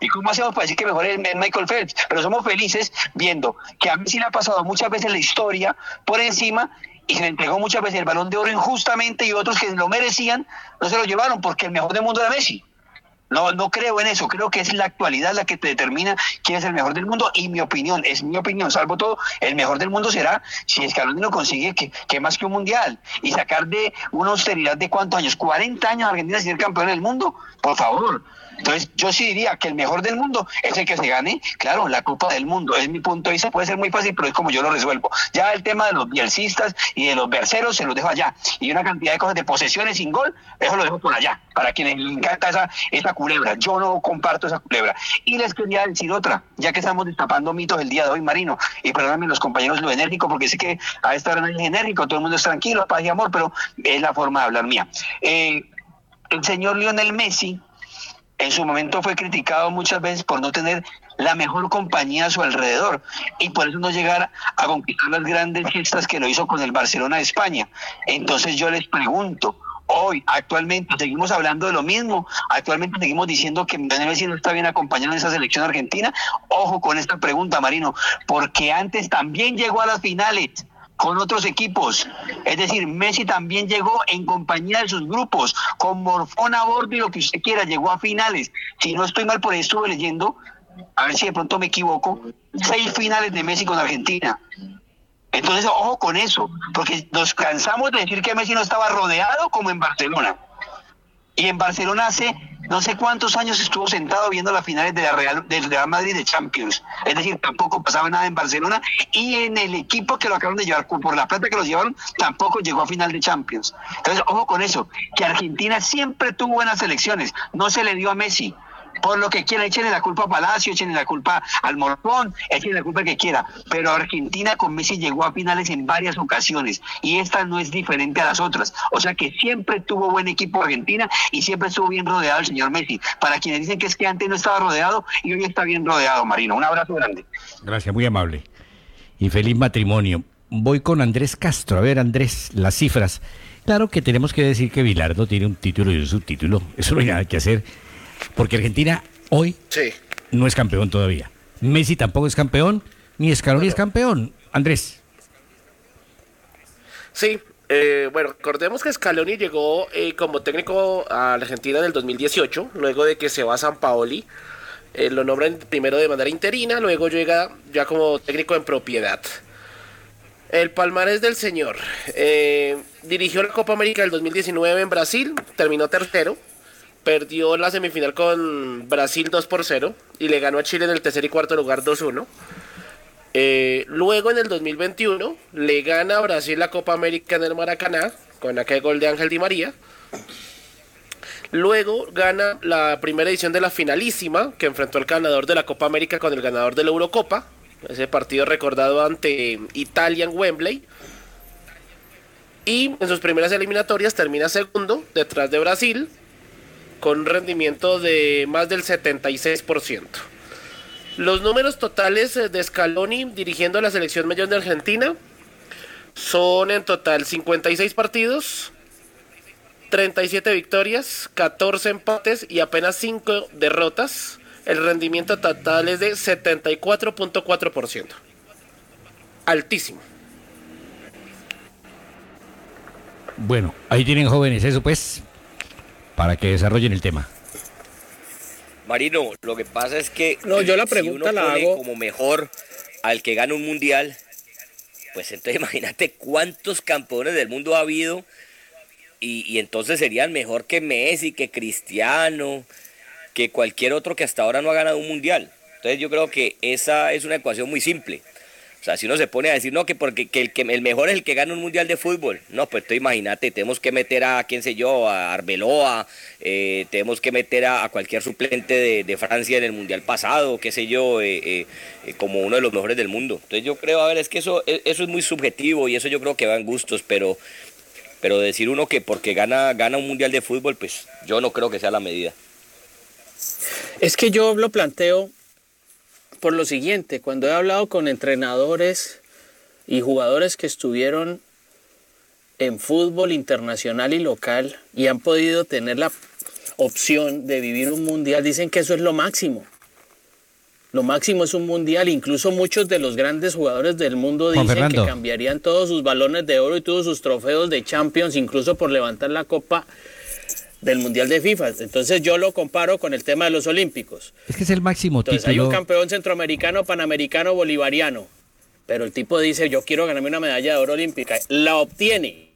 ¿Y cómo hacemos para decir que mejor es Michael Phelps? Pero somos felices viendo que a Messi le ha pasado muchas veces la historia por encima y se le entregó muchas veces el balón de oro injustamente y otros que lo merecían no se lo llevaron porque el mejor del mundo era Messi. No, no creo en eso, creo que es la actualidad la que te determina quién es el mejor del mundo y mi opinión, es mi opinión, salvo todo, el mejor del mundo será si Scaloni lo consigue que, que más que un mundial y sacar de una austeridad de cuántos años, 40 años Argentina sin ser campeón del mundo, por favor. Entonces yo sí diría que el mejor del mundo es el que se gane, claro, la Copa del Mundo, es mi punto de vista, puede ser muy fácil, pero es como yo lo resuelvo. Ya el tema de los bielcistas y de los berceros se los dejo allá. Y una cantidad de cosas de posesiones sin gol, eso lo dejo por allá, para quienes les encanta esa, esa culebra. Yo no comparto esa culebra. Y les quería decir otra, ya que estamos destapando mitos el día de hoy, Marino, y perdóname los compañeros lo enérgico, porque sé que a esta hora no es enérgico, todo el mundo es tranquilo, paz y amor, pero es la forma de hablar mía. Eh, el señor Lionel Messi en su momento fue criticado muchas veces por no tener la mejor compañía a su alrededor y por eso no llegar a conquistar las grandes fiestas que lo hizo con el Barcelona de España. Entonces yo les pregunto, hoy, actualmente, seguimos hablando de lo mismo, actualmente seguimos diciendo que Lionel Messi no está bien acompañado en esa selección argentina. Ojo con esta pregunta, Marino, porque antes también llegó a las finales con otros equipos. Es decir, Messi también llegó en compañía de sus grupos, con Morfón a bordo y lo que usted quiera, llegó a finales. Si no estoy mal, por ahí estuve leyendo, a ver si de pronto me equivoco, seis finales de Messi con Argentina. Entonces, ojo con eso, porque nos cansamos de decir que Messi no estaba rodeado como en Barcelona. Y en Barcelona hace no sé cuántos años estuvo sentado viendo las finales de la Real, del Real Madrid de Champions. Es decir, tampoco pasaba nada en Barcelona y en el equipo que lo acabaron de llevar, por la plata que los llevaron, tampoco llegó a final de Champions. Entonces, ojo con eso, que Argentina siempre tuvo buenas selecciones, no se le dio a Messi. Por lo que quiera, échenle la culpa a Palacio, échenle la culpa al Morfón, échenle la culpa que quiera. Pero Argentina con Messi llegó a finales en varias ocasiones y esta no es diferente a las otras. O sea que siempre tuvo buen equipo Argentina y siempre estuvo bien rodeado el señor Messi. Para quienes dicen que es que antes no estaba rodeado y hoy está bien rodeado, Marino. Un abrazo grande. Gracias, muy amable. Y feliz matrimonio. Voy con Andrés Castro. A ver, Andrés, las cifras. Claro que tenemos que decir que Bilardo tiene un título y un subtítulo. Eso no hay nada que hacer. Porque Argentina hoy Sí. no es campeón todavía. Messi tampoco es campeón, ni Scaloni es campeón. Andrés. Sí, Eh, bueno, recordemos que Scaloni llegó eh, como técnico a Argentina en el 2018, luego de que se va a San Paoli. Eh, lo nombran primero de manera interina, luego llega ya como técnico en propiedad. El palmarés del señor. Dirigió la Copa América del 2019 en Brasil, terminó tercero. Perdió la semifinal con Brasil 2 por 0 y le ganó a Chile en el tercer y cuarto lugar 2-1. Eh, luego en el 2021 le gana a Brasil la Copa América en el Maracaná con aquel gol de Ángel Di María. Luego gana la primera edición de la finalísima que enfrentó al ganador de la Copa América con el ganador de la Eurocopa. Ese partido recordado ante Italia en Wembley. Y en sus primeras eliminatorias termina segundo detrás de Brasil con un rendimiento de más del 76%. Los números totales eh, de Scaloni dirigiendo a la selección mayor de Argentina son en total 56 partidos, 37 victorias, 14 empates y apenas 5 derrotas. El rendimiento total es de 74.4%. Altísimo. Bueno, ahí tienen jóvenes eso pues, para que desarrollen el tema. Marino, lo que pasa es que No, yo la si pregunta uno la pone hago- como mejor al que gana un mundial, pues entonces imagínate cuántos campeones del mundo ha habido y, y entonces serían mejor que Messi, que Cristiano, que cualquier otro que hasta ahora no ha ganado un mundial. Entonces yo creo que esa es una ecuación muy simple. O sea, si uno se pone a decir, no, que porque que el, que el mejor es el que gana un mundial de fútbol. No, pues tú imagínate, tenemos que meter a, quién sé yo, a Arbeloa, eh, tenemos que meter a, cualquier suplente de, Francia en el mundial pasado, qué sé yo, eh, eh, como uno de los mejores del mundo. Entonces yo creo, a ver, es que eso, e- eso es muy subjetivo y eso yo creo que va en gustos, pero, pero decir uno que porque gana, gana un mundial de fútbol, pues yo no creo que sea la medida. Es que yo lo planteo por lo siguiente, cuando he hablado con entrenadores y jugadores que estuvieron en fútbol internacional y local y han podido tener la opción de vivir un mundial, dicen que eso es lo máximo. Lo máximo es un mundial, incluso muchos de los grandes jugadores del mundo dicen que cambiarían todos sus balones de oro y todos sus trofeos de Champions, incluso por levantar la copa del Mundial de FIFA. Entonces yo lo comparo con el tema de los Olímpicos. Es que es el máximo Entonces hay un campeón centroamericano, panamericano, bolivariano. Pero el tipo dice, yo quiero ganarme una medalla de oro olímpica. La obtiene.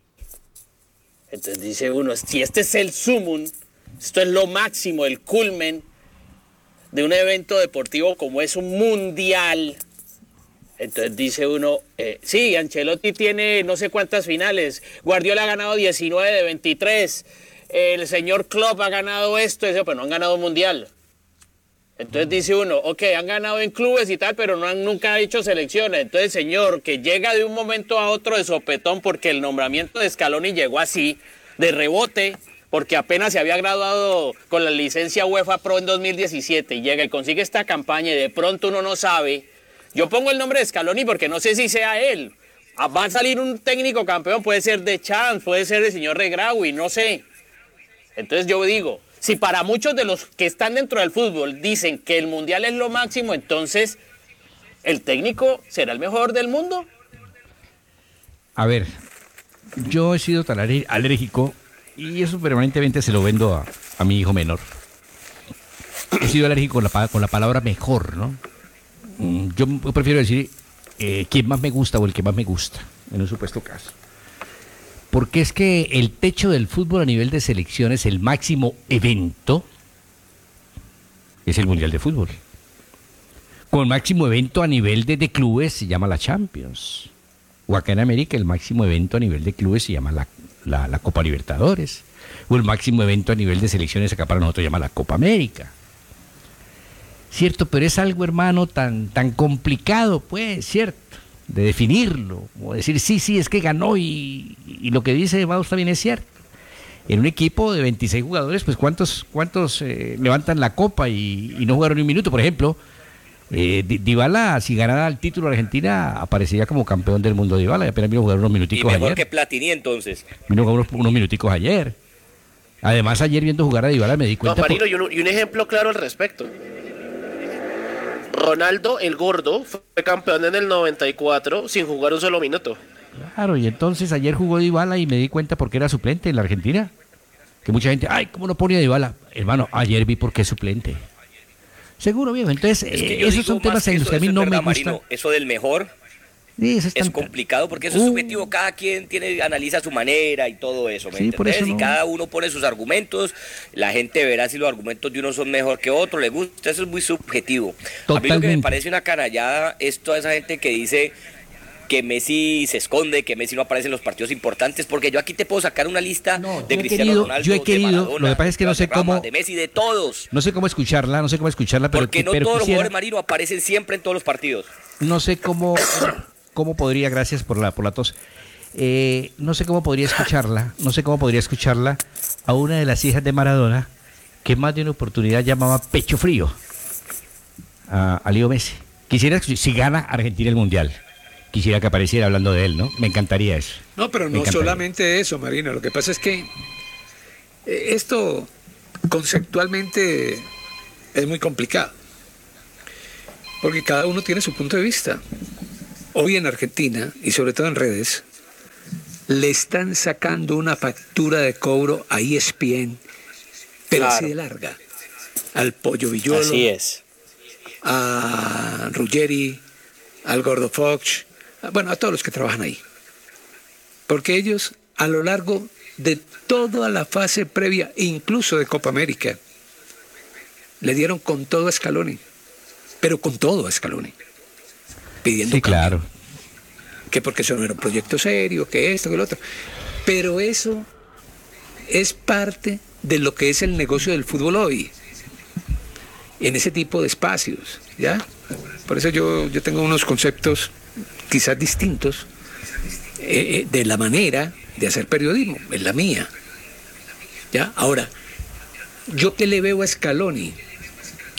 Entonces dice uno, si este es el sumum, esto es lo máximo, el culmen de un evento deportivo como es un mundial. Entonces dice uno, eh, sí, Ancelotti tiene no sé cuántas finales, Guardiola ha ganado 19 de 23, el señor Klopp ha ganado esto, eso, pero no han ganado un mundial. Entonces dice uno, ok, han ganado en clubes y tal, pero no han nunca hecho selecciones. Entonces, señor, que llega de un momento a otro de sopetón porque el nombramiento de Scaloni llegó así, de rebote, porque apenas se había graduado con la licencia UEFA Pro en 2017 y llega y consigue esta campaña y de pronto uno no sabe. Yo pongo el nombre de Scaloni porque no sé si sea él. Ah, Va a salir un técnico campeón, puede ser de Chance, puede ser el señor Regraui, no sé. Entonces yo digo, si para muchos de los que están dentro del fútbol dicen que el mundial es lo máximo, entonces el técnico será el mejor del mundo. A ver, yo he sido tan alérgico y eso permanentemente se lo vendo a, a mi hijo menor. He sido alérgico con la, con la palabra mejor, ¿no? Mm, Yo prefiero decir eh, quién más me gusta o el que más me gusta, en un supuesto caso. Porque es que el techo del fútbol a nivel de selecciones, el máximo evento, es el Mundial de Fútbol. Con máximo evento a nivel de, de clubes se llama la Champions. O acá en América el máximo evento a nivel de clubes se llama la, la- la Copa Libertadores. O el máximo evento a nivel de selecciones acá para nosotros se llama la Copa América. Cierto, pero es algo, hermano, tan, tan complicado, pues, cierto, de definirlo. O decir, sí, sí, es que ganó y, y lo que dice Baus también es cierto. En un equipo de 26 jugadores, pues, ¿cuántos, cuántos eh, levantan la copa y, y no jugaron ni un minuto? Por ejemplo, eh, Di- Dybala, si ganara el título Argentina, aparecería como campeón del mundo Dybala y apenas vino a jugar unos Y minuticos mejor ayer. que Platini entonces. Vino a jugar unos, unos minuticos ayer. Además, ayer viendo jugar a Dybala me di No, cuenta... por- Marino, y un, y un ejemplo claro al respecto. Ronaldo, el gordo, fue campeón en el 94 sin jugar un solo minuto. Claro, y entonces ayer jugó Dybala y me di cuenta porque era suplente en la Argentina. Que mucha gente, ay, ¿cómo no pone a Dybala? Hermano, ayer vi por qué es suplente. Seguro, viejo. Entonces, Es que eh, esos son temas en que los eso, que a mí no me. Marino, eso del mejor Sí, eso es es tan- complicado porque eso es Uh. subjetivo, cada quien tiene, analiza su manera y todo eso, ¿me Sí, por eso Y cada uno pone sus argumentos, la gente verá si los argumentos de uno son mejor que otro, le gusta, eso es muy subjetivo. A mí lo que me parece una canallada es toda esa gente que dice que Messi se esconde, que Messi no aparece en los partidos importantes, porque yo aquí te puedo sacar una lista de Cristiano querido- Ronaldo, yo he de querido, Maradona, lo que pasa es que no de sé cómo- de Messi, de todos. No sé cómo escucharla, no sé cómo escucharla, pero, Porque no pero todos los jugadores marinos aparecen siempre en todos los partidos. no sé cómo, cómo podría, gracias por la, por la tos, Eh, no sé cómo podría escucharla, no sé cómo podría escucharla a una de las hijas de Maradona que más de una oportunidad llamaba pecho frío a, a Leo Messi. Quisiera, si gana Argentina el Mundial, quisiera que apareciera hablando de él, ¿no? Me encantaría eso. No, pero no solamente eso, Marina. Lo que pasa es que eh, esto conceptualmente es muy complicado. Porque cada uno tiene su punto de vista. Hoy en Argentina, y sobre todo en redes, le están sacando una factura de cobro a ESPN, pero Claro. así de larga. Al Pollo Villolo, Así es. a Ruggeri, al Gordo Fox, bueno, a todos los que trabajan ahí. Porque ellos, a lo largo de toda la fase previa, incluso de Copa América, le dieron con todo a Scaloni, pero con todo a Scaloni, pidiendo Sí, cambio, claro. que porque eso no era un proyecto serio, que esto, que lo otro. Pero eso es parte de lo que es el negocio del fútbol hoy, en ese tipo de espacios, ¿ya? Por eso yo, yo tengo unos conceptos quizás distintos eh, eh, de la manera de hacer periodismo, es la mía. ¿Ya? Ahora, yo que le veo a Scaloni,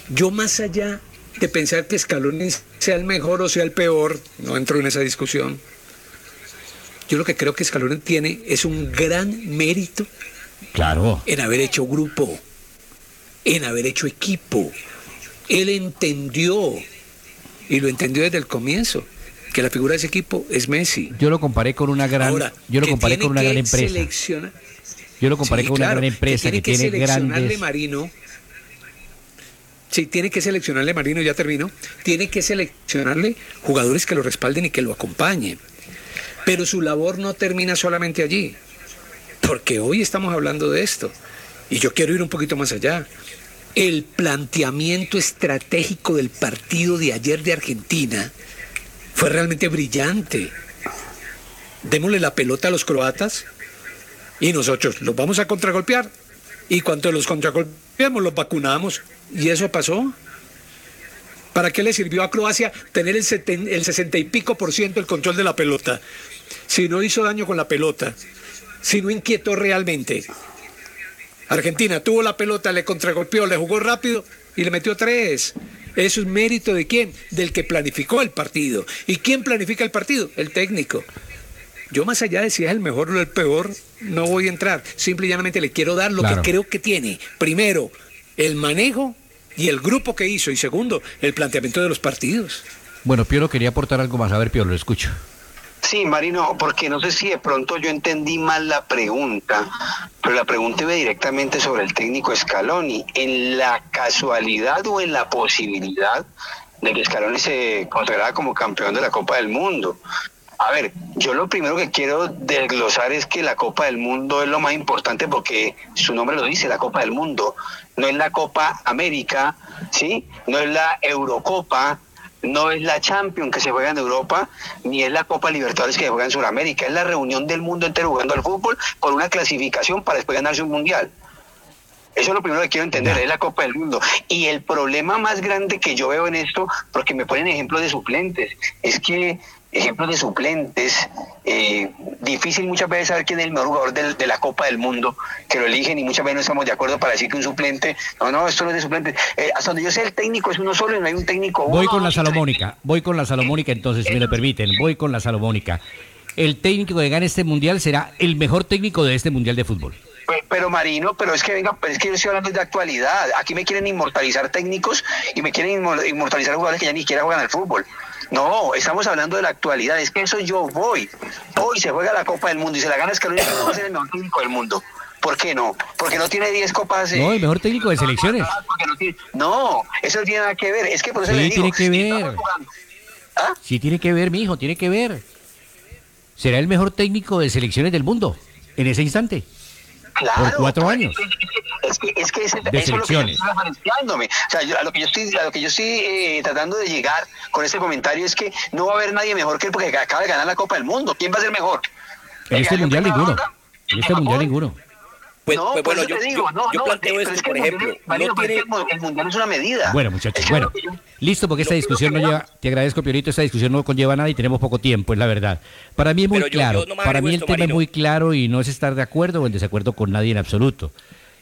yo más allá de pensar que Scaloni sea el mejor o sea el peor, no entro en esa discusión. Yo lo que creo que Scaloni tiene es un gran mérito Claro. en haber hecho grupo, en haber hecho equipo. Él entendió, y lo entendió desde el comienzo, que la figura de ese equipo es Messi. Yo lo comparé con una gran, Ahora, yo lo que comparé tiene con una que gran empresa. Yo lo comparé Sí, con una gran empresa que, tiene tiene seleccionarle grandes. Marino. Sí, tiene que seleccionarle Marino, ya termino. Tiene que seleccionarle jugadores que lo respalden y que lo acompañen. Pero su labor no termina solamente allí. Porque hoy estamos hablando de esto. Y yo quiero ir un poquito más allá. El planteamiento estratégico del partido de ayer de Argentina fue realmente brillante. Démosle la pelota a los croatas y nosotros los vamos a contragolpear. Y cuando los contragolpeamos, los vacunamos. Y eso pasó. ¿Para qué le sirvió a Croacia tener el, seten- el 60 y pico por ciento el control de la pelota? Si no hizo daño con la pelota, si no inquietó realmente. Argentina tuvo la pelota, le contragolpeó, le jugó rápido y le metió tres. Eso es mérito de quién? Del que planificó el partido. ¿Y quién planifica el partido? El técnico. Yo más allá de si es el mejor o el peor, no voy a entrar. Simple y llanamente le quiero dar lo Claro. que creo que tiene. Primero, el manejo y el grupo que hizo. Y segundo, el planteamiento de los partidos. Bueno, Piolo quería aportar algo más. A ver, Piolo, lo escucho. Sí, Marino, porque no sé si de pronto yo entendí mal la pregunta, pero la pregunta iba directamente sobre el técnico Scaloni. En la casualidad o en la posibilidad de que Scaloni se consagrara como campeón de la Copa del Mundo. A ver, yo lo primero que quiero desglosar es que la Copa del Mundo es lo más importante porque su nombre lo dice, la Copa del Mundo. No es la Copa América, ¿sí? No es la Eurocopa, no es la Champions que se juega en Europa, ni es la Copa Libertadores que se juega en Sudamérica. Es la reunión del mundo entero jugando al fútbol por una clasificación para después ganarse un mundial. Eso es lo primero que quiero entender, es la Copa del Mundo. Y el problema más grande que yo veo en esto, porque me ponen ejemplos de suplentes, es que ejemplos de suplentes, eh, difícil muchas veces saber quién es el mejor jugador del- de la Copa del Mundo, que lo eligen y muchas veces no estamos de acuerdo para decir que un suplente, no, no, esto no es de suplente. Eh, hasta donde yo sé, el técnico es uno solo y no hay un técnico. Voy con la. Salomónica, voy con la Salomónica entonces, si me lo permiten, voy con la Salomónica. El técnico que gane este mundial será el mejor técnico de este mundial de fútbol. Pe- Pero Marino, pero es que venga, pero es que yo estoy hablando de actualidad. Aquí me quieren inmortalizar técnicos y me quieren inmor- inmortalizar jugadores que ya ni siquiera juegan al fútbol. No, estamos hablando de la actualidad. Es que eso yo voy. Hoy se juega la Copa del Mundo y se la gana Scaloni. ¿Cómo va a ser el mejor técnico del mundo? ¿Por qué no? Porque no tiene 10 copas. eh, No, el mejor técnico de selecciones. no, tiene- no, eso no tiene nada que ver. Es que por eso Sí, le digo. tiene que ver. jugando- Sí, tiene que ver, mi hijo, tiene que ver. Será el mejor técnico de selecciones del mundo en ese instante. Claro, por cuatro años. Es que, es que ese- De eso es lo que yo estoy referenciándome. O sea, yo- a lo que yo estoy, a lo que yo estoy eh, tratando de llegar con este comentario es que no va a haber nadie mejor que él porque acaba de ganar la Copa del Mundo. ¿Quién va a ser mejor? En ¿El este que mundial ninguno. En este mundial ninguno. Pues, no, pues bueno, yo, te digo, yo- no, yo planteo esto, es que por el ejemplo. mundial- Marino, es que el mu- el mundial es una medida. Bueno, muchachos, bueno. yo- Listo, porque esta discusión no lleva, te agradezco, Piorito, esta discusión no conlleva nada y tenemos poco tiempo, es la verdad. Para mí es muy claro, yo no me para mí el esto, tema es Marino. muy claro y no es estar de acuerdo o en desacuerdo con nadie en absoluto.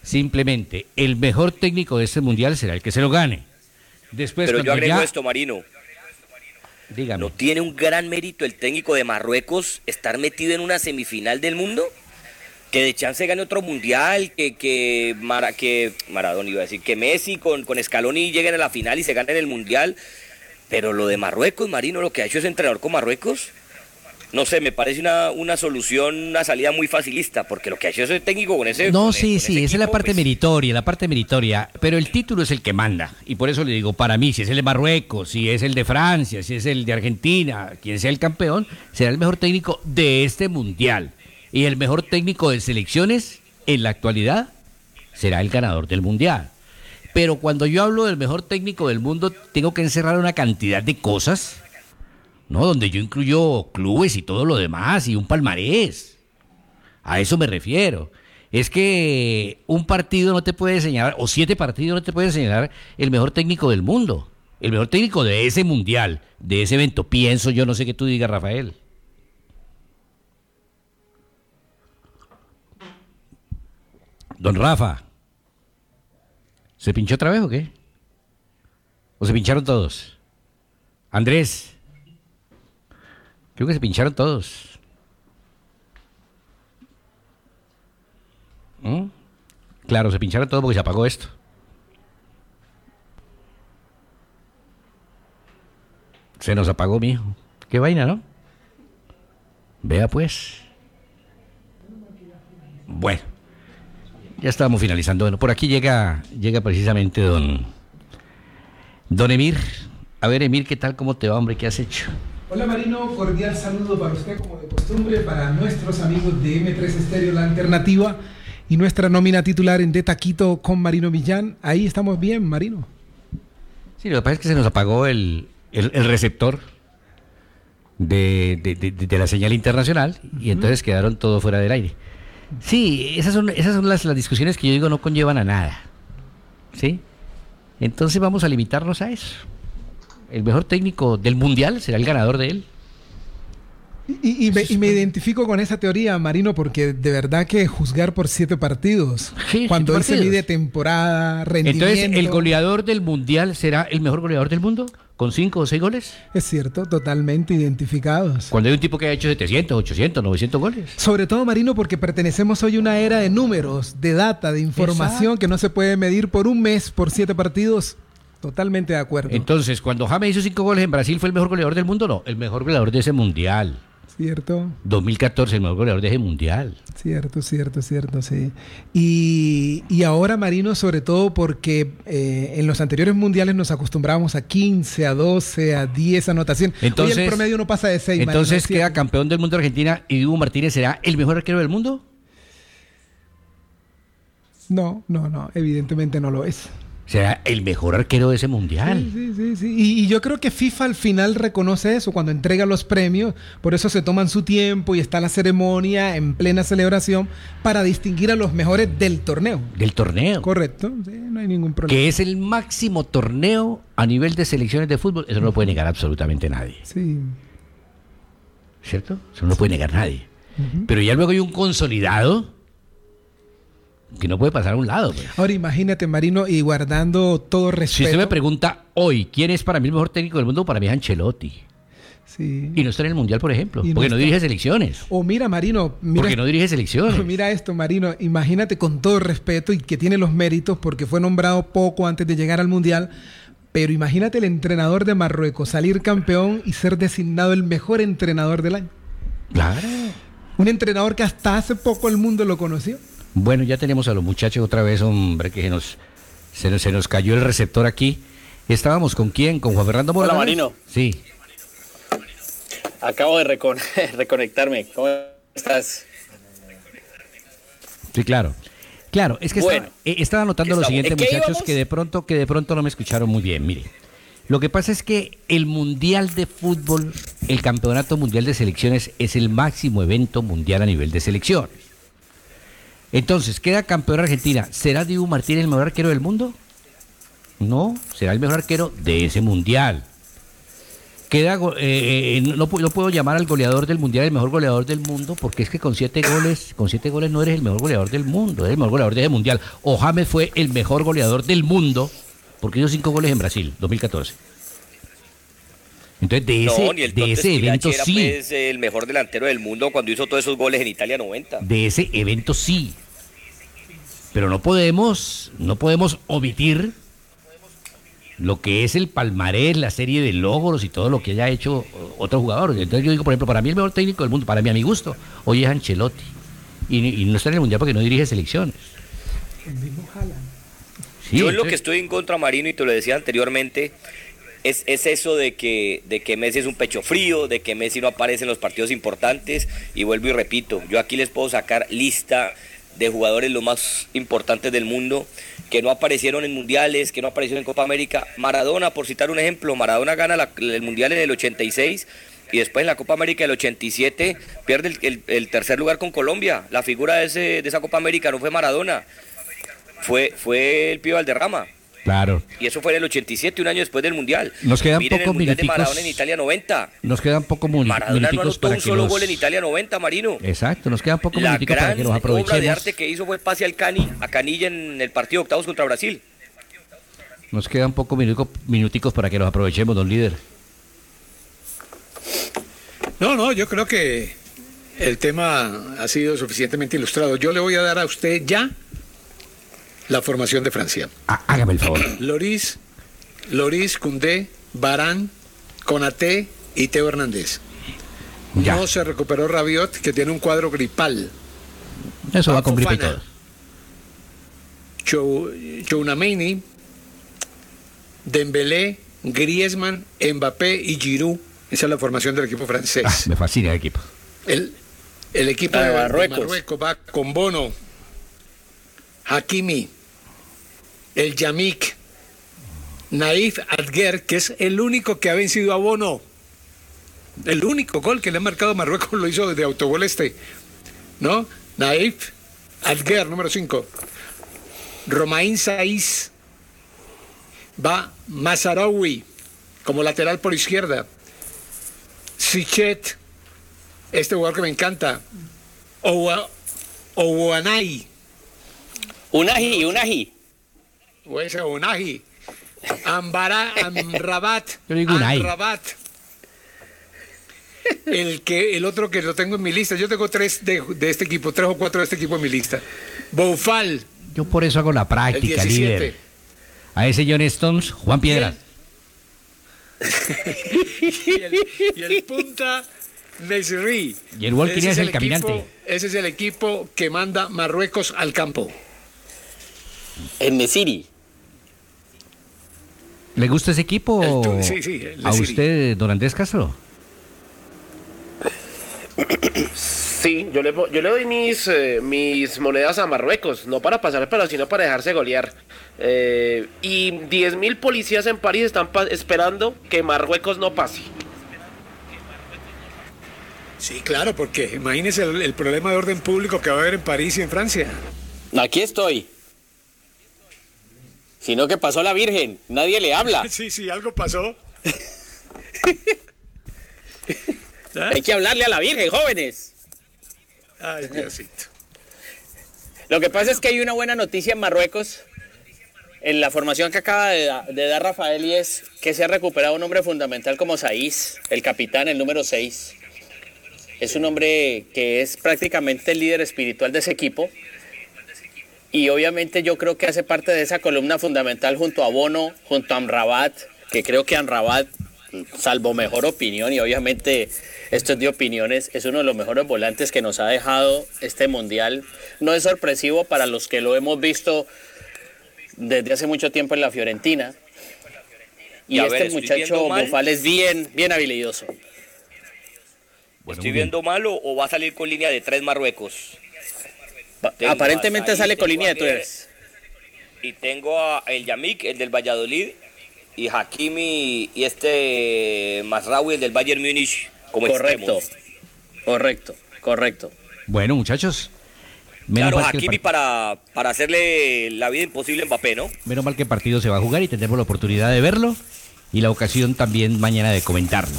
Simplemente, el mejor técnico de este mundial será el que se lo gane. Después, pero yo agrego ya- esto, Marino. Dígame. ¿No tiene un gran mérito el técnico de Marruecos estar metido en una semifinal del mundo? Que de chance gane otro mundial, que, que, Mara- que Maradona iba a decir, que Messi con, con Scaloni lleguen a la final y se ganen el mundial. Pero lo de Marruecos, Marino, lo que ha hecho ese entrenador con Marruecos, no sé, me parece una, una solución, una salida muy facilista, porque lo que ha hecho ese técnico con ese. No, con- sí, con sí, esa es la parte pues, meritoria, la parte meritoria, pero el título es el que manda. Y por eso le digo, para mí, si es el de Marruecos, si es el de Francia, si es el de Argentina, quien sea el campeón, será el mejor técnico de este mundial. Y el mejor técnico de selecciones, en la actualidad, será el ganador del mundial. Pero cuando yo hablo del mejor técnico del mundo, tengo que encerrar una cantidad de cosas, ¿no? Donde yo incluyo clubes y todo lo demás y un palmarés. A eso me refiero. Es que un partido no te puede señalar, o siete partidos no te pueden señalar el mejor técnico del mundo. El mejor técnico de ese mundial, de ese evento. Pienso yo, no sé qué tú digas, Rafael. Don Rafa. ¿Se pinchó otra vez o qué? ¿O se pincharon todos? Andrés. Creo que se pincharon todos. ¿Mm? Claro, se pincharon todos porque se apagó esto. Se nos apagó, mijo. Qué vaina, ¿no? Vea pues. Bueno. Ya estábamos finalizando. Bueno, por aquí llega, llega precisamente don, don Emir. A ver, Emir, ¿qué tal? ¿Cómo te va, hombre? ¿Qué has hecho? Hola Marino, cordial saludo para usted como de costumbre, para nuestros amigos de M3 Estéreo La Alternativa y nuestra nómina titular en De Taquito con Marino Millán. Ahí estamos bien, Marino. Sí, lo que pasa es que se nos apagó el, el- el receptor de, de- de- de la señal internacional y entonces quedaron todos fuera del aire. Sí, esas son, esas son las, las discusiones que yo digo no conllevan a nada. ¿Sí? Entonces vamos a limitarnos a eso. El mejor técnico del mundial será el ganador de él. Y, y me, y me identifico con esa teoría, Marino, porque de verdad que juzgar por siete partidos, cuando siete él se mide temporada, rendimiento... Entonces, ¿el goleador del mundial será el mejor goleador del mundo? ¿Con cinco o seis goles? Es cierto, totalmente identificados. Cuando hay un tipo que ha hecho 700, 800, 900 goles. Sobre todo, Marino, porque pertenecemos hoy a una era de números, de data, de información Exacto. que no se puede medir por un mes, por siete partidos. Totalmente de acuerdo. Entonces, cuando James hizo cinco goles en Brasil, ¿fue el mejor goleador del mundo? No, el mejor goleador de ese mundial. Cierto, 2014, el mejor goleador de ese mundial. cierto, cierto, cierto, sí. Y, y ahora, Marino, sobre todo porque eh, en los anteriores mundiales nos acostumbrábamos a 15, a 12, a 10 anotaciones. Entonces, Hoy el promedio no pasa de 6. entonces queda campeón del mundo Argentina y Hugo Martínez será el mejor arquero del mundo. No, no, no, evidentemente no lo es. Será el mejor arquero de ese mundial. Sí, sí, sí. Y, y yo creo que FIFA al final reconoce eso cuando entrega los premios, por eso se toman su tiempo y está la ceremonia en plena celebración para distinguir a los mejores del torneo. Del torneo. Correcto, sí, no hay ningún problema. Que es el máximo torneo a nivel de selecciones de fútbol. Eso no lo puede negar absolutamente nadie. Sí. ¿Cierto? Eso no lo puede negar nadie. Pero ya luego hay un consolidado que no puede pasar a un lado. pues. Ahora imagínate, Marino, y guardando todo Si respeto. usted me pregunta hoy quién es para mí el mejor técnico del mundo, para mí es Ancelotti. Sí. Y no está en el mundial, por ejemplo. No porque no dirige selecciones. O mira, Marino, mira, Porque no dirige selecciones. mira esto, Marino, imagínate con todo respeto y que tiene los méritos porque fue nombrado poco antes de llegar al Mundial, Pero imagínate el entrenador de Marruecos salir campeón y ser designado el mejor entrenador del año. Claro. Un entrenador que hasta hace poco el mundo lo conoció. Bueno, ya tenemos a los muchachos otra vez, hombre, que se nos, se nos, se nos cayó el receptor aquí. Estábamos con quién, con Juan Fernando Mora. Hola, Marino. Sí. Acabo de recon- reconectarme. ¿Cómo estás? Sí, claro. Claro, es que Bueno, estaba, eh, estaba notando lo siguiente, ¿En qué muchachos, íbamos? que de pronto, que de pronto no me escucharon muy bien. Mire, lo que pasa es que el Mundial de Fútbol, el Campeonato Mundial de Selecciones, es el máximo evento mundial a nivel de selecciones. Entonces, queda campeón Argentina. ¿Será Dibu Martínez el mejor arquero del mundo? No, será el mejor arquero de ese mundial. Queda, go- eh, eh, no, no puedo llamar al goleador del mundial el mejor goleador del mundo porque es que con siete goles, con siete goles no eres el mejor goleador del mundo, eres el mejor goleador de ese mundial. O James fue el mejor goleador del mundo porque hizo cinco goles en Brasil, 2014. Entonces de ese, no, ni el de ese evento era sí, pues, el mejor delantero del mundo cuando hizo todos esos goles en Italia 90. de ese evento sí. Pero no podemos, no podemos omitir lo que es el palmarés, la serie de logros y todo lo que haya hecho otro jugador. Entonces yo digo, por ejemplo, para mí el mejor técnico del mundo, para mí a mi gusto, hoy es Ancelotti. Y, y no está en el Mundial porque no dirige selecciones. Sí, Yo en lo que estoy en contra, Marino, y te lo decía anteriormente, es, es eso de que, de que Messi es un pecho frío, de que Messi no aparece en los partidos importantes. Y vuelvo y repito, yo aquí les puedo sacar lista de jugadores los más importantes del mundo que no aparecieron en mundiales, que no aparecieron en Copa América. Maradona, por citar un ejemplo, Maradona gana la- el mundial en el 86 y después en la Copa América del 87 pierde el, tercer lugar con Colombia. La figura de, ese, de esa Copa América no fue Maradona, fue, fue el Pío Valderrama. Claro. Y eso fue en el 87, un año después del Mundial. Nos quedan Miren pocos el Mundial de. Maradona en Italia 90. Nos quedan pocos Maradona no anotó para un solo los... gol en Italia 90, Marino. Exacto, nos quedan pocos La para que los obra de aprovechemos. arte que hizo fue pase al Cani, a Canilla en el partido de octavos contra Brasil. Nos quedan pocos minuticos, minuticos para que los aprovechemos, don líder. No, no, yo creo que el tema ha sido suficientemente ilustrado. Yo le voy a dar a usted ya la formación de Francia. Ah, hágame el favor. Loris, Loris, Cundé, Barán, Conate y Teo Hernández. Ya. No se recuperó Rabiot, que tiene un cuadro gripal. Eso va con gripe y todo. Chou- Chounameni, Dembélé, Griezmann, Mbappé y Giroud. Esa es la formación del equipo francés. Ah, me fascina el equipo. El, el equipo Ah, de, de Marruecos. Marruecos. va con Bono, Hakimi, el Yamik, Naif Adger, que es el único que ha vencido a Bono. El único gol que le ha marcado Marruecos lo hizo de autogol este. ¿No? Naif Adger, número 5. Romain Saiz. Va Mazaraoui como lateral por izquierda. Sichet, este jugador que me encanta. Owa- Unaji, Unaji. O ese Onaji. Ambara, Amrabat. Yo. Amrabat. El, que, el otro que lo tengo en mi lista. Yo tengo tres de, de este equipo, tres o cuatro de este equipo en mi lista. Boufal, Yo por eso hago la el práctica, 17. líder. A ese John Stones, Juan Piedras. y, el, y el punta Nesri. Y el Walking Ese es el equipo- caminante. ese es el equipo que manda Marruecos al campo. En Nesiri. ¿Le gusta ese equipo El sí, sí, el a usted, don Andrés Castro? Sí, yo le, yo le doy mis, eh, mis monedas a Marruecos, no para pasar, pero sino para dejarse golear. Eh, y 10.000 policías en París están pa- esperando que Marruecos no pase. Sí, claro, porque imagínese el, el problema de orden público que va a haber en París y en Francia. Aquí estoy. Sino que pasó la Virgen. Nadie le habla. Sí, sí, algo pasó. Hay que hablarle a la Virgen, jóvenes. Ay, Diosito. Lo que pasa es que hay una buena noticia en Marruecos. En la formación que acaba de, da- de dar Rafael y es que se ha recuperado un hombre fundamental como Saiz, el capitán, el número 6. Es un hombre que es prácticamente el líder espiritual de ese equipo. Y obviamente yo creo que hace parte de esa columna fundamental junto a Bono, junto a Amrabat, que creo que Amrabat, salvo mejor opinión, y obviamente esto es de opiniones, es uno de los mejores volantes que nos ha dejado este mundial. No es sorpresivo para los que lo hemos visto desde hace mucho tiempo en la Fiorentina. Y, Y a este ver, ¿estoy muchacho? Bofal es bien, bien habilidoso. ¿Estoy viendo malo o va a salir con línea de tres Marruecos? Tengo Aparentemente sale con línea de tres. Y tengo a el Yamik, el del Valladolid, y Hakimi y este Masraoui, el del Bayern Múnich, como Correcto, extremos. correcto, correcto. Bueno, muchachos. Menos, Claro, Hakimi par- para, para hacerle la vida imposible a Mbappé, ¿no? menos mal que el partido se va a jugar y tendremos la oportunidad de verlo y la ocasión también mañana de comentarlo.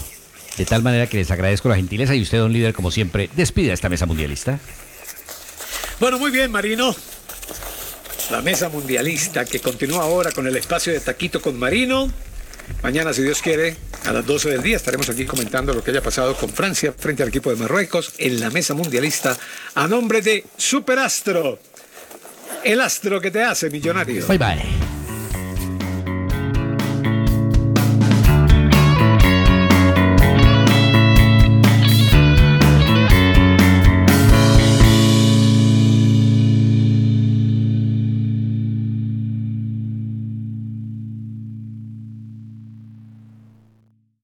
De tal manera que les agradezco la gentileza y usted, don líder, como siempre, despide a esta mesa mundialista. Bueno, muy bien, Marino. La mesa mundialista que continúa ahora con el espacio de Taquito con Marino. Mañana, si Dios quiere, a las 12 del día estaremos aquí comentando lo que haya pasado con Francia frente al equipo de Marruecos en la mesa mundialista a nombre de Superastro. El astro que te hace millonario. Bye bye.